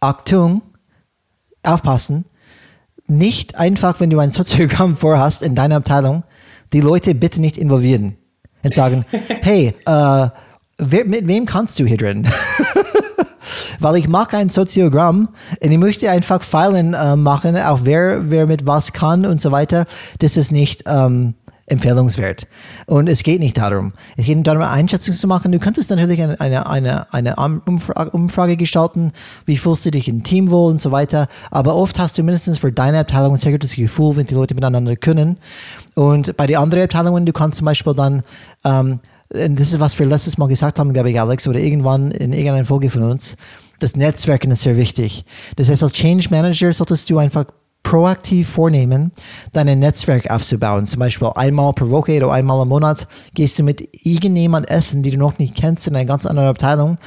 Achtung, aufpassen, nicht einfach, wenn du ein Soziogramm vorhast in deiner Abteilung, die Leute bitte nicht involvieren und sagen, hey, äh, wer, mit wem kannst du hier drin? Weil ich mache ein Soziogramm und ich möchte einfach Pfeilen äh, machen, auch wer, wer mit was kann und so weiter. Das ist nicht ähm, empfehlungswert. Und es geht nicht darum. Es geht darum, eine Einschätzung zu machen. Du könntest natürlich eine, eine, eine, eine Umfrage gestalten, wie fühlst du dich im Team wohl und so weiter. Aber oft hast du mindestens für deine Abteilung ein sehr gutes Gefühl, wenn die Leute miteinander können. Und bei den anderen Abteilungen, du kannst zum Beispiel dann, ähm, das ist, was wir letztes Mal gesagt haben, glaube ich, Alex, oder irgendwann in irgendeiner Folge von uns, das Netzwerken ist sehr wichtig. Das heißt, als Change Manager solltest du einfach proaktiv vornehmen, dein Netzwerk aufzubauen. Zum Beispiel einmal pro Woche oder einmal im Monat gehst du mit irgendjemand essen, die du noch nicht kennst, in einer ganz anderen Abteilung,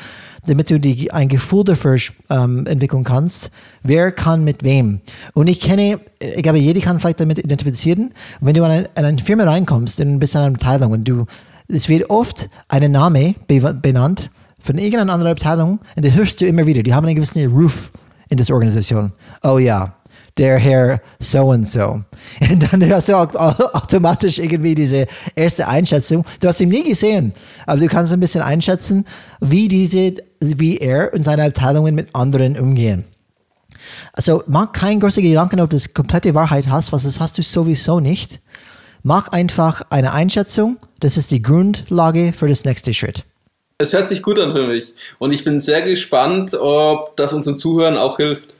damit du die, ein Gefühl dafür ähm, entwickeln kannst, wer kann mit wem. Und ich kenne, ich glaube, jeder kann vielleicht damit identifizieren, wenn du in eine, in eine Firma reinkommst, in ein einer Abteilung und du, es wird oft ein Name benannt von irgendeiner anderen Abteilung und den hörst du immer wieder. Die haben einen gewissen Ruf in dieser Organisation. Oh ja, der Herr so und so. Und dann hast du automatisch irgendwie diese erste Einschätzung. Du hast ihn nie gesehen, aber du kannst ein bisschen einschätzen, wie diese, wie er und seine Abteilungen mit anderen umgehen. Also mach keinen großen Gedanken, ob du das komplette Wahrheit hast, was das hast du sowieso nicht. Mach einfach eine Einschätzung. Das ist die Grundlage für das nächste Schritt. Es hört sich gut an für mich. Und ich bin sehr gespannt, ob das unseren Zuhörern auch hilft.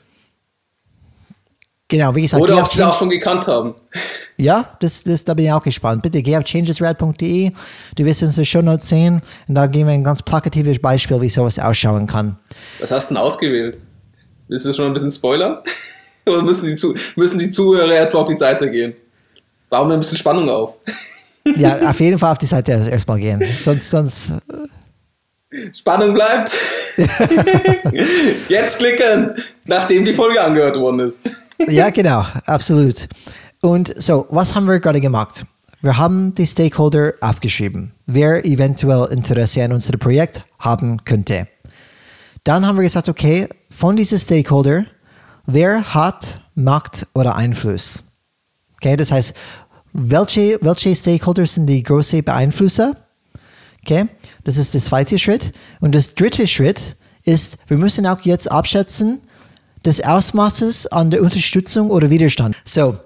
Genau, wie gesagt. Oder ob sie auch schon gekannt haben. Ja, das, das, da bin ich auch gespannt. Bitte geh auf changesrad.de. Du wirst uns die Show Notes sehen und da geben wir ein ganz plakatives Beispiel, wie sowas ausschauen kann. Was hast du denn ausgewählt? Willst du schon ein bisschen spoilern? Oder müssen die, Zu müssen die Zuhörer erstmal auf die Seite gehen? Bauen wir ein bisschen Spannung auf. ja, auf jeden Fall auf die Seite erstmal gehen. Sonst, sonst. Spannung bleibt. Jetzt klicken, nachdem die Folge angehört worden ist ja, genau, absolut. Und so, was haben wir gerade gemacht? Wir haben die Stakeholder aufgeschrieben, wer eventuell Interesse an unserem Projekt haben könnte. Dann haben wir gesagt, okay, von diesen Stakeholder, wer hat Macht oder Einfluss? Okay, das heißt, welche, welche Stakeholder sind die großen Beeinflusser? Okay, das ist der zweite Schritt. Und das dritte Schritt ist, wir müssen auch jetzt abschätzen, des Ausmaßes an der Unterstützung oder Widerstand. So,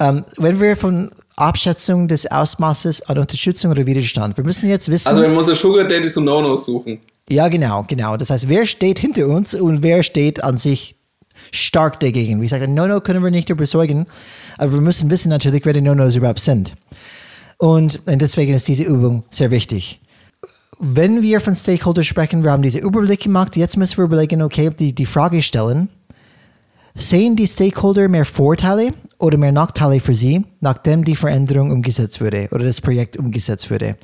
ähm, wenn wir von Abschätzung des Ausmaßes an Unterstützung oder Widerstand, wir müssen jetzt wissen. Also, wir müssen Sugar Daddies und No-Nos suchen. Ja, genau, genau. Das heißt, wer steht hinter uns und wer steht an sich stark dagegen. Wie gesagt, No-No können wir nicht überzeugen, aber wir müssen wissen natürlich, wer die No-Nos überhaupt sind. Und, und deswegen ist diese Übung sehr wichtig wenn wir von Stakeholders sprechen, wir haben diese Überblick gemacht, jetzt müssen wir überlegen, okay, die, die Frage stellen, Sehen die Stakeholder mehr Vorteile oder mehr Nachteile für sie, nachdem die Veränderung umgesetzt wurde oder das Projekt umgesetzt wurde?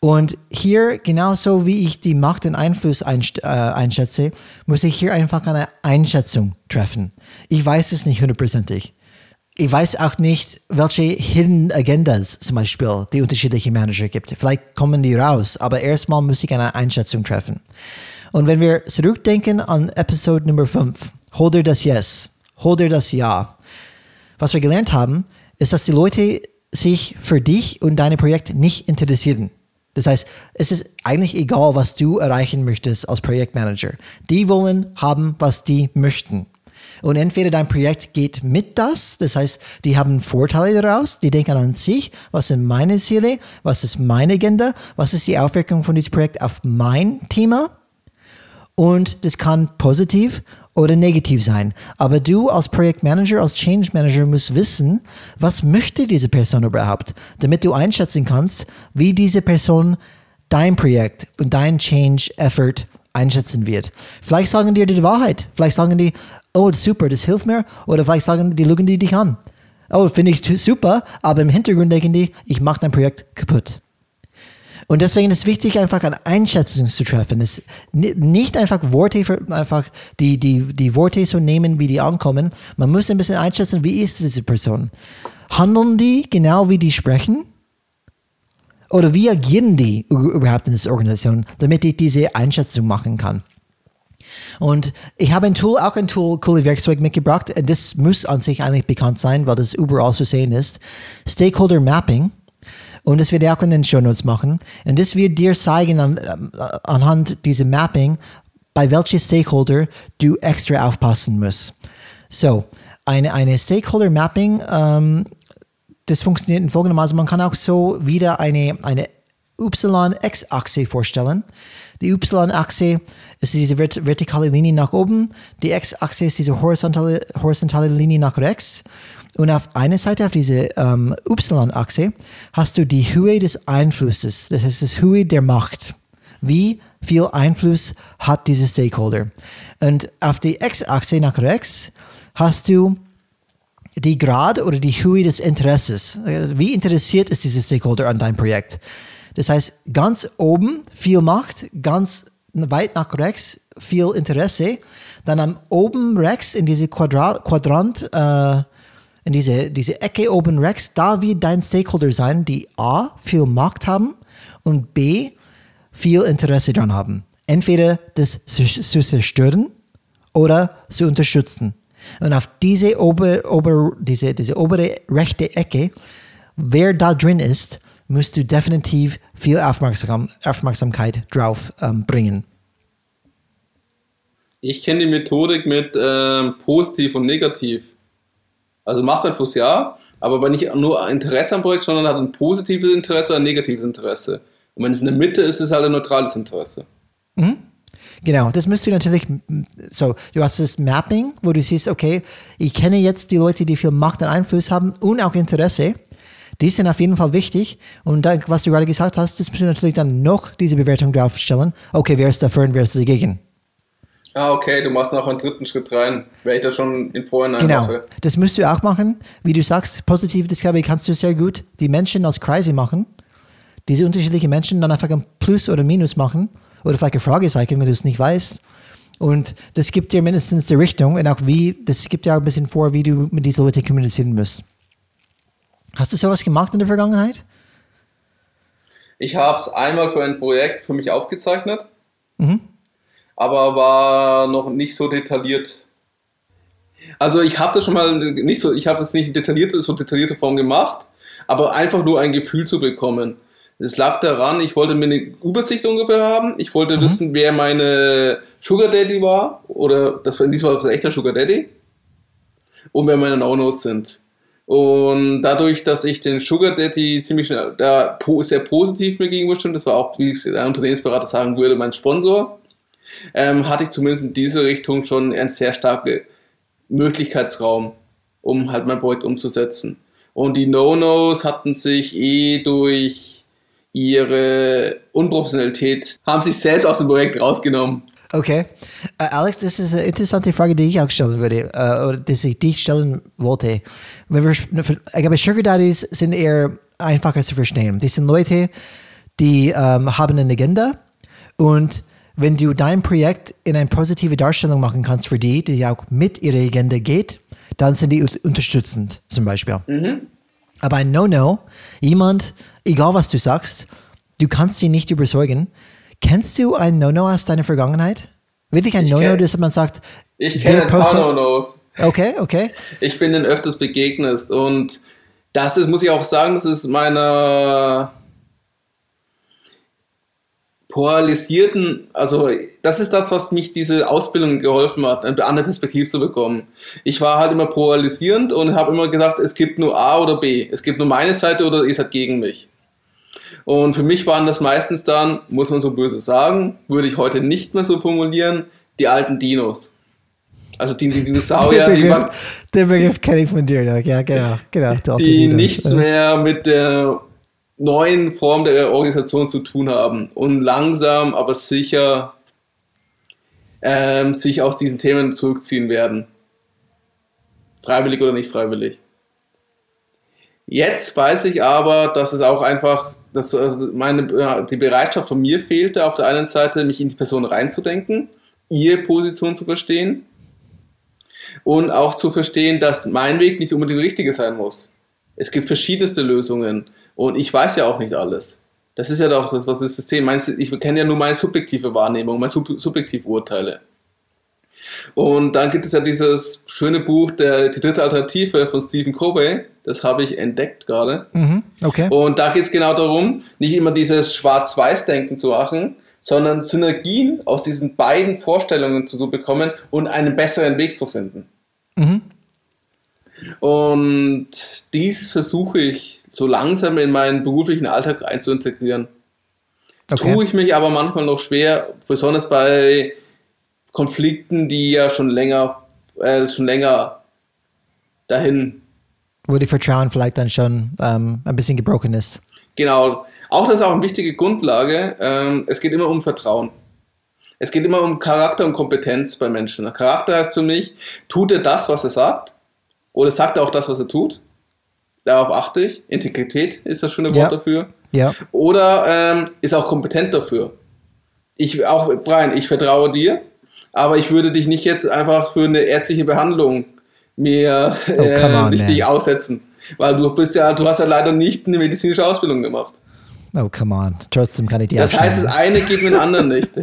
Und hier, genauso wie ich die Macht und Einfluss äh, einschätze, muss ich hier einfach eine Einschätzung treffen. Ich weiß es nicht hundertprozentig. Ich weiß auch nicht, welche Hidden Agendas zum Beispiel die unterschiedlichen Manager gibt. Vielleicht kommen die raus, aber erstmal muss ich eine Einschätzung treffen. Und wenn wir zurückdenken an Episode Nummer 5, hol dir das Yes, hol dir das Ja. Was wir gelernt haben, ist, dass die Leute sich für dich und deine Projekte nicht interessieren. Das heißt, es ist eigentlich egal, was du erreichen möchtest als Projektmanager. Die wollen haben, was die möchten. Und entweder dein Projekt geht mit das, das heißt, die haben Vorteile daraus, die denken an sich, was sind meine Ziele, was ist meine Agenda, was ist die Auswirkung von diesem Projekt auf mein Thema. Und das kann positiv oder negativ sein. Aber du als Projektmanager, als Change Manager musst wissen, was möchte diese Person überhaupt, damit du einschätzen kannst, wie diese Person dein Projekt und dein Change Effort einschätzen wird. Vielleicht sagen die die Wahrheit. Vielleicht sagen die, oh, super, das hilft mir. Oder vielleicht sagen die, lügen die dich an. Oh, finde ich super, aber im Hintergrund denken die, ich mache dein Projekt kaputt. Und deswegen ist es wichtig, einfach eine Einschätzung zu treffen. Es nicht einfach Worte, einfach die, die, die Worte zu nehmen, wie die ankommen. Man muss ein bisschen einschätzen, wie ist diese Person. Handeln die genau wie die sprechen? Oder wie agieren die überhaupt in dieser Organisation, damit ich diese Einschätzung machen kann? Und ich habe ein Tool, auch ein Tool, coole Werkzeug mitgebracht. Das muss an sich eigentlich bekannt sein, weil das überall zu sehen ist. Stakeholder Mapping. Und das werde ich auch in den Show Notes machen. Und das wird dir zeigen an, äh, anhand dieser Mapping, bei welchen Stakeholder du extra aufpassen musst. So, eine, eine Stakeholder Mapping, ähm, das funktioniert in folgendermaßen. Man kann auch so wieder eine, eine Y-X-Achse vorstellen. Die Y-Achse ist diese vert vertikale Linie nach oben, die X-Achse ist diese horizontale, horizontale Linie nach rechts. Und auf einer Seite, auf dieser ähm, Y-Achse, hast du die Höhe des Einflusses. Das heißt, das Höhe der Macht. Wie viel Einfluss hat dieser Stakeholder? Und auf der X-Achse nach rechts hast du die Grad oder die Höhe des Interesses. Wie interessiert ist dieser Stakeholder an deinem Projekt? Das heißt, ganz oben viel Macht, ganz weit nach rechts viel Interesse. Dann am oben rechts in diese Quadra Quadrant, äh, in diese, diese Ecke oben rechts, da wird dein Stakeholder sein, die A, viel Macht haben und B, viel Interesse daran haben. Entweder das zu, zu zerstören oder zu unterstützen. Und auf diese, ober, ober, diese, diese obere rechte Ecke, wer da drin ist, musst du definitiv viel Aufmerksam, Aufmerksamkeit drauf ähm, bringen. Ich kenne die Methodik mit ähm, positiv und negativ. Also Machteinfluss ja, aber wenn nicht nur Interesse am Projekt, sondern hat ein positives Interesse oder ein negatives Interesse. Und wenn es in der Mitte ist, ist es halt ein neutrales Interesse. Mhm. Genau, das müsst du natürlich, so, du hast das Mapping, wo du siehst, okay, ich kenne jetzt die Leute, die viel Macht und Einfluss haben und auch Interesse. Die sind auf jeden Fall wichtig. Und dann, was du gerade gesagt hast, das musst du natürlich dann noch diese Bewertung draufstellen. Okay, wer ist dafür und wer ist dagegen? Ah, okay, du machst noch einen dritten Schritt rein, weil ich das schon in Vorhinein genau. mache. Das musst du auch machen. Wie du sagst, positiv Discovery kannst du sehr gut die Menschen aus Kreise machen. Diese unterschiedlichen Menschen dann einfach ein Plus oder Minus machen. Oder vielleicht ein Fragezeichen, wenn du es nicht weißt. Und das gibt dir mindestens die Richtung und auch wie, das gibt dir auch ein bisschen vor, wie du mit diesen Leuten kommunizieren musst. Hast du sowas gemacht in der Vergangenheit? Ich habe es einmal für ein Projekt für mich aufgezeichnet. Mhm aber war noch nicht so detailliert. Also ich habe das schon mal nicht so, ich habe das nicht in detaillierte, so detaillierte Form gemacht, aber einfach nur ein Gefühl zu bekommen. Es lag daran, ich wollte mir eine Übersicht ungefähr haben. Ich wollte mhm. wissen, wer meine Sugar Daddy war, oder das war in diesem Fall ein echter Sugar Daddy, und wer meine No-Nos sind. Und dadurch, dass ich den Sugar Daddy ziemlich schnell, da sehr positiv mir gegenüber stand, das war auch, wie es der Unternehmensberater sagen würde, mein Sponsor, ähm, hatte ich zumindest in diese Richtung schon einen sehr starken Möglichkeitsraum, um halt mein Projekt umzusetzen. Und die No-Nos hatten sich eh durch ihre Unprofessionalität, haben sich selbst aus dem Projekt rausgenommen. Okay. Uh, Alex, das ist eine interessante Frage, die ich auch stellen würde, uh, oder die ich dich stellen wollte. Ich glaube, Sugar Daddies sind eher einfacher zu verstehen. Die sind Leute, die um, ähm, haben eine Agenda und wenn du dein Projekt in eine positive Darstellung machen kannst für die, die auch mit ihrer Agenda geht, dann sind die unterstützend zum Beispiel. Mhm. Aber ein No-No, jemand, egal was du sagst, du kannst sie nicht überzeugen. Kennst du ein No-No aus deiner Vergangenheit? Wirklich ein No-No, dass man sagt, ich kenne ein paar No-Nos. Okay, okay. Ich bin ihnen öfters begegnet und das ist, muss ich auch sagen, das ist meiner polarisierten, also das ist das, was mich diese Ausbildung geholfen hat, eine andere Perspektive zu bekommen. Ich war halt immer polarisierend und habe immer gesagt, es gibt nur A oder B, es gibt nur meine Seite oder ihr seid gegen mich. Und für mich waren das meistens dann, muss man so böse sagen, würde ich heute nicht mehr so formulieren, die alten Dinos. Also die, die Dinosaurier, den die, Begriff, waren, den Begriff kenne ich von dir, Doc. ja, genau, genau. die die nichts mehr mit der neuen Form der Organisation zu tun haben und langsam, aber sicher ähm, sich aus diesen Themen zurückziehen werden. Freiwillig oder nicht freiwillig. Jetzt weiß ich aber, dass es auch einfach, dass also meine, die Bereitschaft von mir fehlte, auf der einen Seite mich in die Person reinzudenken, ihre Position zu verstehen und auch zu verstehen, dass mein Weg nicht unbedingt der richtige sein muss. Es gibt verschiedenste Lösungen und ich weiß ja auch nicht alles. Das ist ja doch das, was das System meint. Ich kenne ja nur meine subjektive Wahrnehmung, meine sub subjektive Urteile. Und dann gibt es ja dieses schöne Buch, der, die dritte Alternative von Stephen Covey. Das habe ich entdeckt gerade. Mhm, okay. Und da geht es genau darum, nicht immer dieses Schwarz-Weiß-Denken zu machen, sondern Synergien aus diesen beiden Vorstellungen zu bekommen und einen besseren Weg zu finden. Mhm. Und dies versuche ich so langsam in meinen beruflichen Alltag einzuintegrieren. Okay. Tue ich mich aber manchmal noch schwer, besonders bei Konflikten, die ja schon länger, äh, schon länger dahin Wo die Vertrauen vielleicht dann schon ähm, ein bisschen gebrochen ist. Genau. Auch das ist auch eine wichtige Grundlage. Ähm, es geht immer um Vertrauen. Es geht immer um Charakter und Kompetenz bei Menschen. Charakter heißt für mich, tut er das, was er sagt? Oder sagt er auch das, was er tut? Darauf achte ich. Integrität ist das schöne Wort Ja. dafür. Ja. Oder ähm, ist auch kompetent dafür. Ich auch, Brian, ich vertraue dir, aber ich würde dich nicht jetzt einfach für eine ärztliche Behandlung mir Oh, äh, on, richtig man. aussetzen. Weil du bist ja, du hast ja leider nicht eine medizinische Ausbildung gemacht. Oh, come on. Trotzdem kann ich die Das heißt, das eine geht mit dem anderen nicht.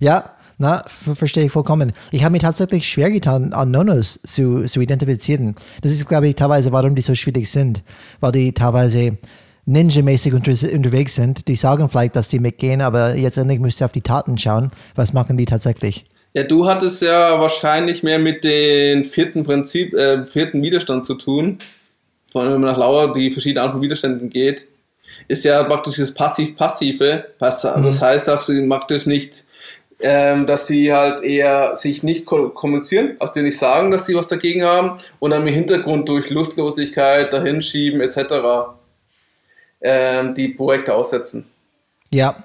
Ja, na, ver verstehe ich vollkommen. Ich habe mir tatsächlich schwer getan, an Nonos zu, zu identifizieren. Das ist, glaube ich, teilweise, warum die so schwierig sind. Weil die teilweise ninja-mäßig unter, unterwegs sind. Die sagen vielleicht, dass die mitgehen, aber jetzt endlich müsst ihr auf die Taten schauen. Was machen die tatsächlich? Ja, du hattest ja wahrscheinlich mehr mit dem vierten Prinzip, äh, vierten Widerstand zu tun. Vor allem, wenn man nach Lauer die verschiedenen Arten von Widerständen geht, ist ja praktisch das Passiv-Passive. Was- Das heißt, sagst du praktisch nicht, ähm, dass sie halt eher sich nicht ko- kommunizieren, aus denen nicht sagen, dass sie was dagegen haben und dann im Hintergrund durch Lustlosigkeit, dahinschieben etc. Ähm, die Projekte aussetzen. Ja,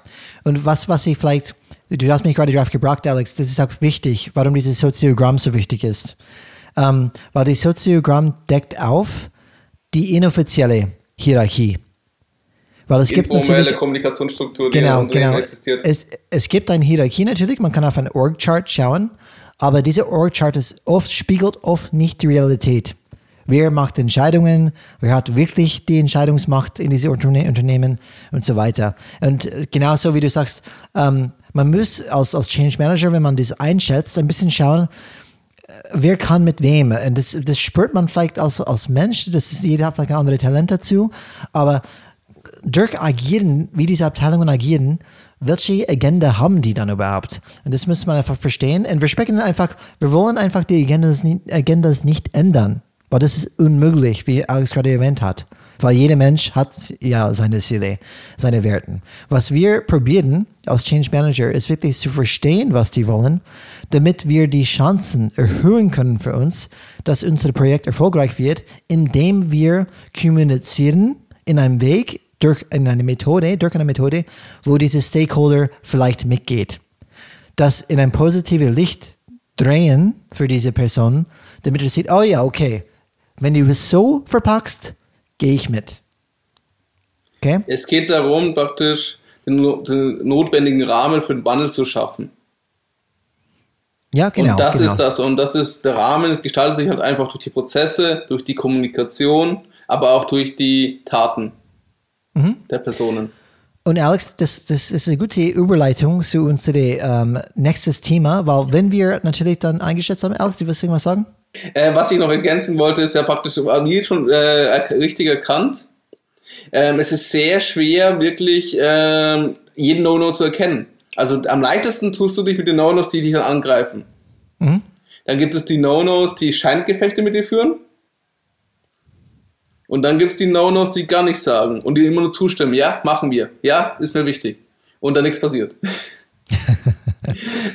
und was, was ich vielleicht, du hast mich gerade drauf gebracht, Alex, das ist auch wichtig, warum dieses Soziogramm so wichtig ist. Ähm, weil das Soziogramm deckt auf die inoffizielle Hierarchie. Weil es gibt Informelle natürlich, Kommunikationsstruktur, die genau, genau. existiert. Es, es gibt eine Hierarchie natürlich, man kann auf einen Org-Chart schauen, aber dieser Org-Chart ist oft, spiegelt oft nicht die Realität. Wer macht Entscheidungen? Wer hat wirklich die Entscheidungsmacht in diese Unterne Unternehmen und so weiter? Und äh, genauso wie du sagst, ähm, man muss als, als Change Manager, wenn man das einschätzt, ein bisschen schauen, äh, wer kann mit wem. Und das, das spürt man vielleicht als, als Mensch, das ist, jeder hat vielleicht ein anderes Talent dazu, aber durch Agieren, wie diese Abteilungen agieren, welche Agenda haben die dann überhaupt? Und das muss man einfach verstehen. Und wir sprechen einfach, wir wollen einfach die Agendas Agendas nicht ändern, weil das ist unmöglich, wie Alex gerade erwähnt hat. Weil jeder Mensch hat ja seine Ziele, seine Werten. Was wir probieren als Change Manager ist wirklich zu verstehen, was die wollen, damit wir die Chancen erhöhen können für uns, dass unser Projekt erfolgreich wird, indem wir kommunizieren in einem Weg, durch in eine Methode, durch eine Methode, wo diese Stakeholder vielleicht mitgeht. Das in ein positives Licht drehen für diese Person, damit er sieht, oh ja, okay, wenn du es so verpackst, gehe ich mit. Okay? Es geht darum, praktisch den, den notwendigen Rahmen für den Wandel zu schaffen. Ja, genau. und das genau. ist das. Und das ist der Rahmen, gestaltet sich halt einfach durch die Prozesse, durch die Kommunikation, aber auch durch die Taten Mhm. der Personen. Und Alex, das, das ist eine gute Überleitung zu unserem ähm, nächstes Thema, weil wenn wir natürlich dann eingeschätzt haben, Alex, du willst irgendwas sagen? Äh, was ich noch ergänzen wollte, ist ja praktisch, wie schon äh, richtig erkannt, ähm, es ist sehr schwer, wirklich ähm, jeden No-No zu erkennen. Also am leichtesten tust du dich mit den No-Nos, die dich dann angreifen. Mhm. Dann gibt es die No-Nos, die Scheingefechte mit dir führen. Und dann gibt es die No-Nos, die gar nichts sagen und die immer nur zustimmen. Ja, machen wir. Ja, ist mir wichtig. Und dann nichts passiert.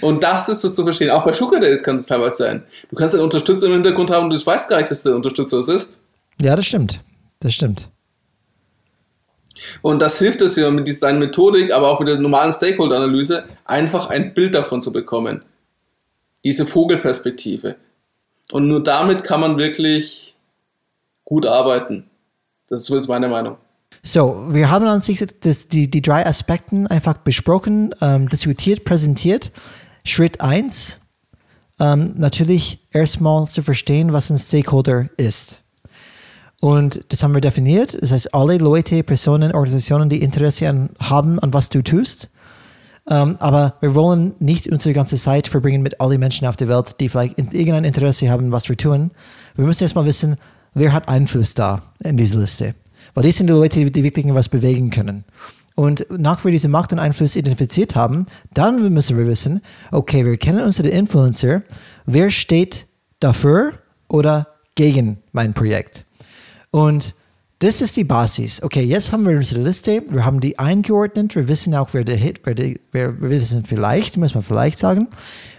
und das ist es zu verstehen. Auch bei Sugar Daddies kann es teilweise sein. Du kannst einen Unterstützer im Hintergrund haben und du weißt gar nicht, dass der Unterstützer es ist. Ja, das stimmt. Das stimmt. Und das hilft es ja mit dieser Methodik, aber auch mit der normalen Stakeholder-Analyse, einfach ein Bild davon zu bekommen. Diese Vogelperspektive. Und nur damit kann man wirklich gut arbeiten. Das ist zumindest meine Meinung. So, wir haben an sich das, die, die drei Aspekte einfach besprochen, ähm, diskutiert, präsentiert. Schritt 1, ähm, natürlich erstmal zu verstehen, was ein Stakeholder ist. Und das haben wir definiert. Das heißt, alle Leute, Personen, Organisationen, die Interesse an, haben, an was du tust. Ähm, aber wir wollen nicht unsere ganze Zeit verbringen mit allen Menschen auf der Welt, die vielleicht irgendein Interesse haben, was wir tun. Wir müssen erstmal wissen, wer hat Einfluss da in dieser Liste. Weil die sind die Leute, die wirklich was bewegen können. Und wir diese Macht und Einfluss identifiziert haben, dann müssen wir wissen, okay, wir kennen unsere Influencer, wer steht dafür oder gegen mein Projekt. Und das ist die Basis. Okay, jetzt haben wir unsere Liste, wir haben die eingeordnet, wir wissen auch, wer der Hit, wer, der, wer wir wissen vielleicht, muss man vielleicht sagen,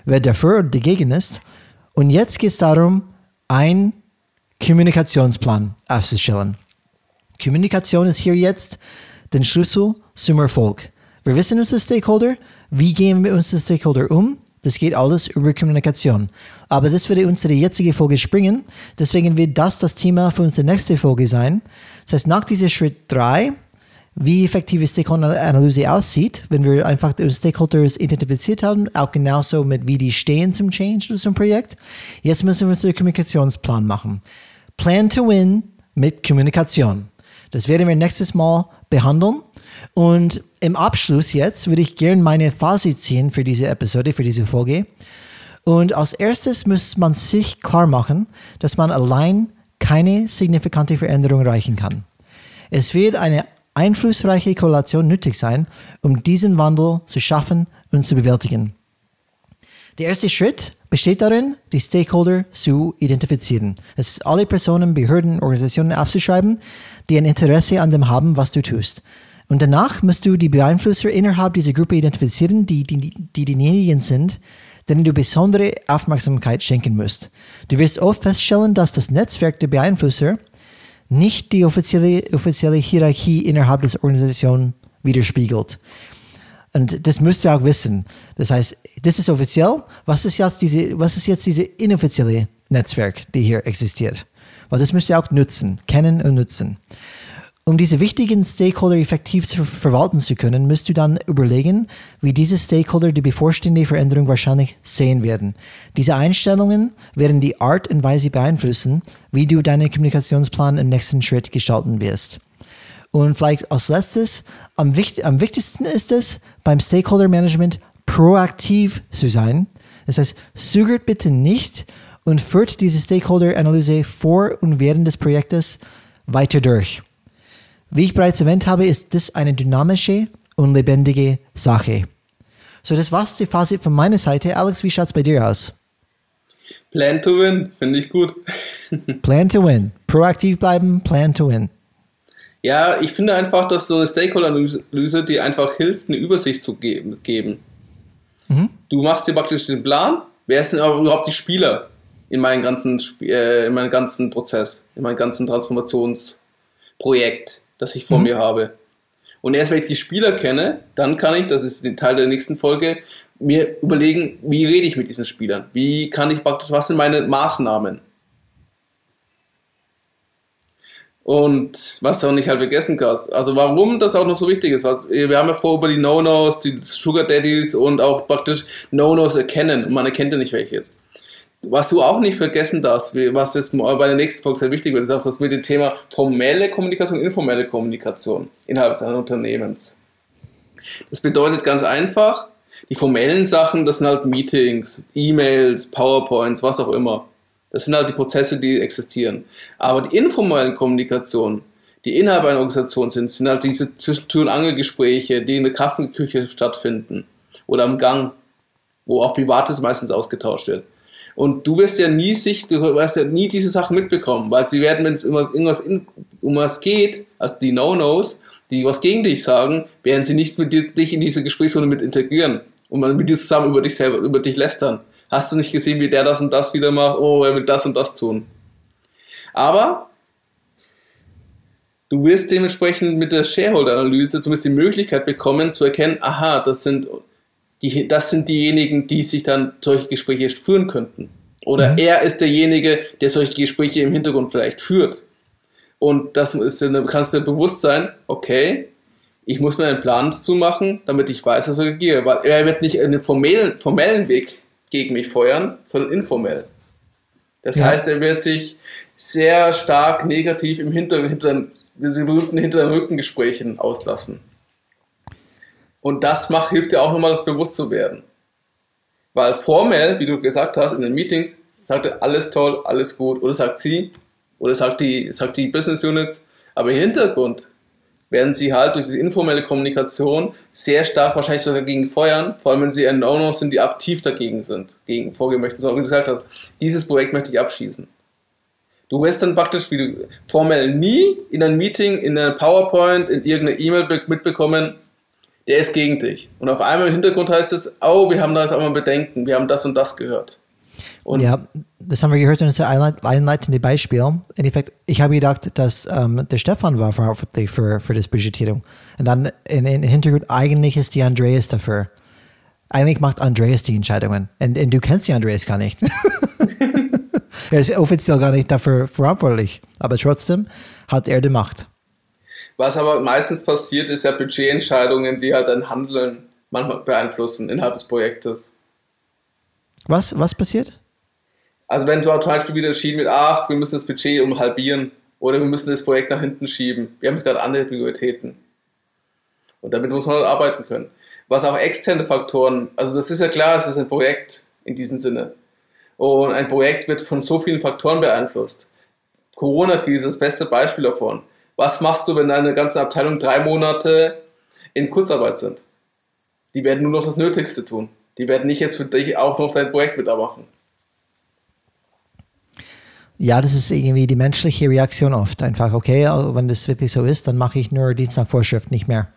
wer dafür oder dagegen ist. Und jetzt geht es darum, einen Kommunikationsplan aufzustellen. Kommunikation ist hier jetzt der Schlüssel zum Erfolg. Wir wissen unsere Stakeholder, wie gehen wir mit unseren Stakeholder um, das geht alles über Kommunikation. Aber das würde unsere jetzige Folge springen. Deswegen wird das das Thema für unsere nächste Folge sein. Das heißt, nach diesem Schritt 3, wie effektive Stakeholder-Analyse aussieht, wenn wir einfach die Stakeholders identifiziert haben, auch genauso mit wie die stehen zum Change oder zum Projekt. Jetzt müssen wir unseren Kommunikationsplan machen. Plan to win mit Kommunikation. Das werden wir nächstes Mal behandeln. Und im Abschluss jetzt würde ich gerne meine Fazit ziehen für diese Episode, für diese Folge. Und als erstes muss man sich klar machen, dass man allein keine signifikante Veränderung erreichen kann. Es wird eine einflussreiche Koalition nötig sein, um diesen Wandel zu schaffen und zu bewältigen. Der erste Schritt besteht darin, die Stakeholder zu identifizieren. Es ist alle Personen, Behörden, Organisationen aufzuschreiben, die ein Interesse an dem haben, was du tust. Und danach musst du die Beeinflusser innerhalb dieser Gruppe identifizieren, die, die, die diejenigen sind, denen du besondere Aufmerksamkeit schenken musst. Du wirst oft feststellen, dass das Netzwerk der Beeinflusser nicht die offizielle, offizielle Hierarchie innerhalb der Organisation widerspiegelt. Und das müsst ihr auch wissen. Das heißt, das ist offiziell. Was ist jetzt diese, was ist jetzt diese inoffizielle Netzwerk, die hier existiert? Weil das müsst ihr auch nutzen, kennen und nutzen. Um diese wichtigen Stakeholder effektiv zu verwalten zu können, müsst du dann überlegen, wie diese Stakeholder die bevorstehende Veränderung wahrscheinlich sehen werden. Diese Einstellungen werden die Art und Weise beeinflussen, wie du deinen Kommunikationsplan im nächsten Schritt gestalten wirst. Und vielleicht als letztes, am, wichtig, am wichtigsten ist es, beim Stakeholder Management proaktiv zu sein. Das heißt, zögert bitte nicht und führt diese Stakeholder-Analyse vor und während des Projektes weiter durch. Wie ich bereits erwähnt habe, ist das eine dynamische und lebendige Sache. So, das war's die Fazit von meiner Seite. Alex, wie schaut's bei dir aus? Plan to win, finde ich gut. plan to win. Proaktiv bleiben, plan to win. Ja, ich finde einfach, dass so eine Stakeholder-Analyse dir einfach hilft, eine Übersicht zu geben. Mhm. Du machst dir praktisch den Plan, wer sind aber überhaupt die Spieler in meinem ganzen, äh, in meinem ganzen Prozess, in meinem ganzen Transformationsprojekt das ich vor mhm. mir habe. Und erst wenn ich die Spieler kenne, dann kann ich, das ist ein Teil der nächsten Folge, mir überlegen, wie rede ich mit diesen Spielern? Wie kann ich praktisch, was sind meine Maßnahmen? Und was du auch nicht halt vergessen kannst, also warum das auch noch so wichtig ist, wir haben ja vor über die No-Nos, die Sugar Daddies und auch praktisch No-Nos erkennen und man erkennt ja nicht welche. Was du auch nicht vergessen darfst, was jetzt bei der nächsten Folge sehr wichtig wird, ist auch das mit dem Thema formelle Kommunikation informelle Kommunikation innerhalb eines Unternehmens. Das bedeutet ganz einfach, die formellen Sachen, das sind halt Meetings, E-Mails, PowerPoints, was auch immer. Das sind halt die Prozesse, die existieren. Aber die informelle Kommunikation, die innerhalb einer Organisation sind, sind halt diese Tür- und Angelgespräche, die in der Kaffeeküche stattfinden oder am Gang, wo auch Privates meistens ausgetauscht wird. Und du wirst ja nie sich, du wirst ja nie diese Sachen mitbekommen, weil sie werden, wenn es irgendwas in, um was geht, also die No-Nos, die was gegen dich sagen, werden sie nicht mit dir, dich in diese Gesprächsrunde mit integrieren und mit dir zusammen über dich selber, über dich lästern. Hast du nicht gesehen, wie der das und das wieder macht? Oh, er will das und das tun. Aber du wirst dementsprechend mit der Shareholder-Analyse zumindest die Möglichkeit bekommen zu erkennen, aha, das sind, die, das sind diejenigen, die sich dann solche Gespräche führen könnten. Oder mhm. er ist derjenige, der solche Gespräche im Hintergrund vielleicht führt. Und das ist, kannst du bewusst sein, okay, ich muss mir einen Plan dazu machen, damit ich weiß, was ich reagiere. Weil er wird nicht einen formellen, formellen Weg gegen mich feuern, sondern informell. Das ja. heißt, er wird sich sehr stark negativ im Hinter, hinter den berühmten hinter den Rückengesprächen auslassen. Und das macht, hilft dir auch nochmal, das bewusst zu werden. Weil formell, wie du gesagt hast, in den Meetings, sagt er alles toll, alles gut. Oder sagt sie, oder sagt die, sagt die Business Units, aber im Hintergrund werden sie halt durch diese informelle Kommunikation sehr stark wahrscheinlich sogar dagegen feuern, vor allem wenn sie ein No-No sind, die aktiv dagegen sind, gegen vorgehen möchten. So wie gesagt hast, dieses Projekt möchte ich abschießen. Du wirst dann praktisch, wie du formell nie in einem Meeting, in einer PowerPoint, in irgendeiner E-Mail mitbekommen, der ist gegen dich. Und auf einmal im Hintergrund heißt es, oh, wir haben da jetzt auch mal Bedenken, wir haben das und das gehört. Und ja, das haben wir gehört in unserem einleitenden Beispiel. Im Endeffekt, ich habe gedacht, dass ähm, der Stefan war verantwortlich für, für das Budgetierung. Und dann in, in Hintergrund, eigentlich ist die Andreas dafür. Eigentlich macht Andreas die Entscheidungen. Und, und du kennst die Andreas gar nicht. er ist offiziell gar nicht dafür verantwortlich. Aber trotzdem hat er die Macht. Was aber meistens passiert, ist ja Budgetentscheidungen, die halt dein Handeln manchmal beeinflussen innerhalb des Projektes. Was, was passiert? Also wenn du zum Beispiel wieder entschieden wird, ach, wir müssen das Budget um halbieren oder wir müssen das Projekt nach hinten schieben. Wir haben jetzt gerade andere Prioritäten. Und damit muss man halt arbeiten können. Was auch externe Faktoren, also das ist ja klar, es ist ein Projekt in diesem Sinne. Und ein Projekt wird von so vielen Faktoren beeinflusst. Corona-Krise ist das beste Beispiel davon. Was machst du, wenn deine ganze Abteilung drei Monate in Kurzarbeit sind? Die werden nur noch das Nötigste tun. Die werden nicht jetzt für dich auch noch dein Projekt mitmachen. Ja, das ist irgendwie die menschliche Reaktion oft. Einfach, okay, wenn das wirklich so ist, dann mache ich nur Dienst nach Vorschrift, nicht mehr.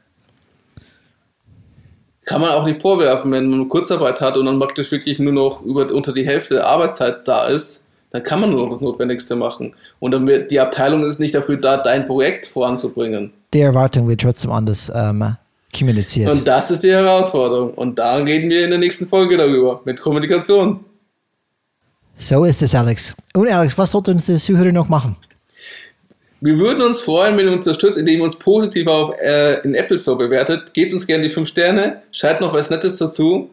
Kann man auch nicht vorwerfen, wenn man Kurzarbeit hat und dann praktisch wirklich nur noch über, unter die Hälfte der Arbeitszeit da ist, dann kann man nur noch das Notwendigste machen. Und dann wird die Abteilung ist nicht dafür da, dein Projekt voranzubringen. Die Erwartung wird trotzdem anders ähm, kommuniziert. Und das ist die Herausforderung. Und da reden wir in der nächsten Folge darüber, mit Kommunikation. So ist es, Alex. Und Alex, was sollte uns der Zuhörer noch machen? Wir würden uns freuen, wenn ihr uns unterstützt, indem ihr uns positiv auf, äh, in Apple Store bewertet. Gebt uns gerne die 5 Sterne, schreibt noch was Nettes dazu.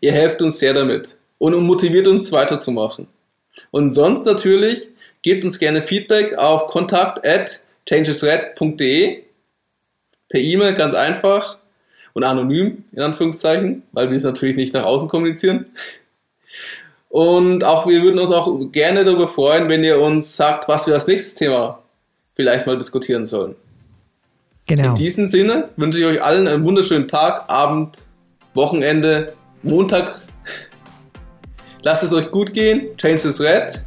Ihr helft uns sehr damit und motiviert uns weiterzumachen. Und sonst natürlich, gebt uns gerne Feedback auf kontakt at changesred.de per E-Mail, ganz einfach und anonym, in Anführungszeichen, weil wir es natürlich nicht nach außen kommunizieren. Und auch wir würden uns auch gerne darüber freuen, wenn ihr uns sagt, was wir als nächstes Thema vielleicht mal diskutieren sollen. Genau. In diesem Sinne wünsche ich euch allen einen wunderschönen Tag, Abend, Wochenende, Montag. Lasst es euch gut gehen. Change is red.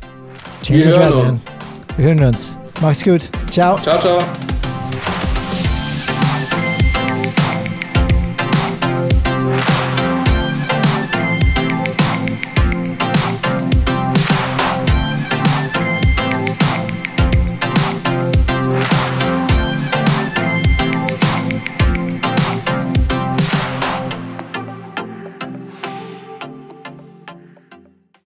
Change wir hören red, uns. Man. Wir hören uns. Mach's gut. Ciao. Ciao, ciao.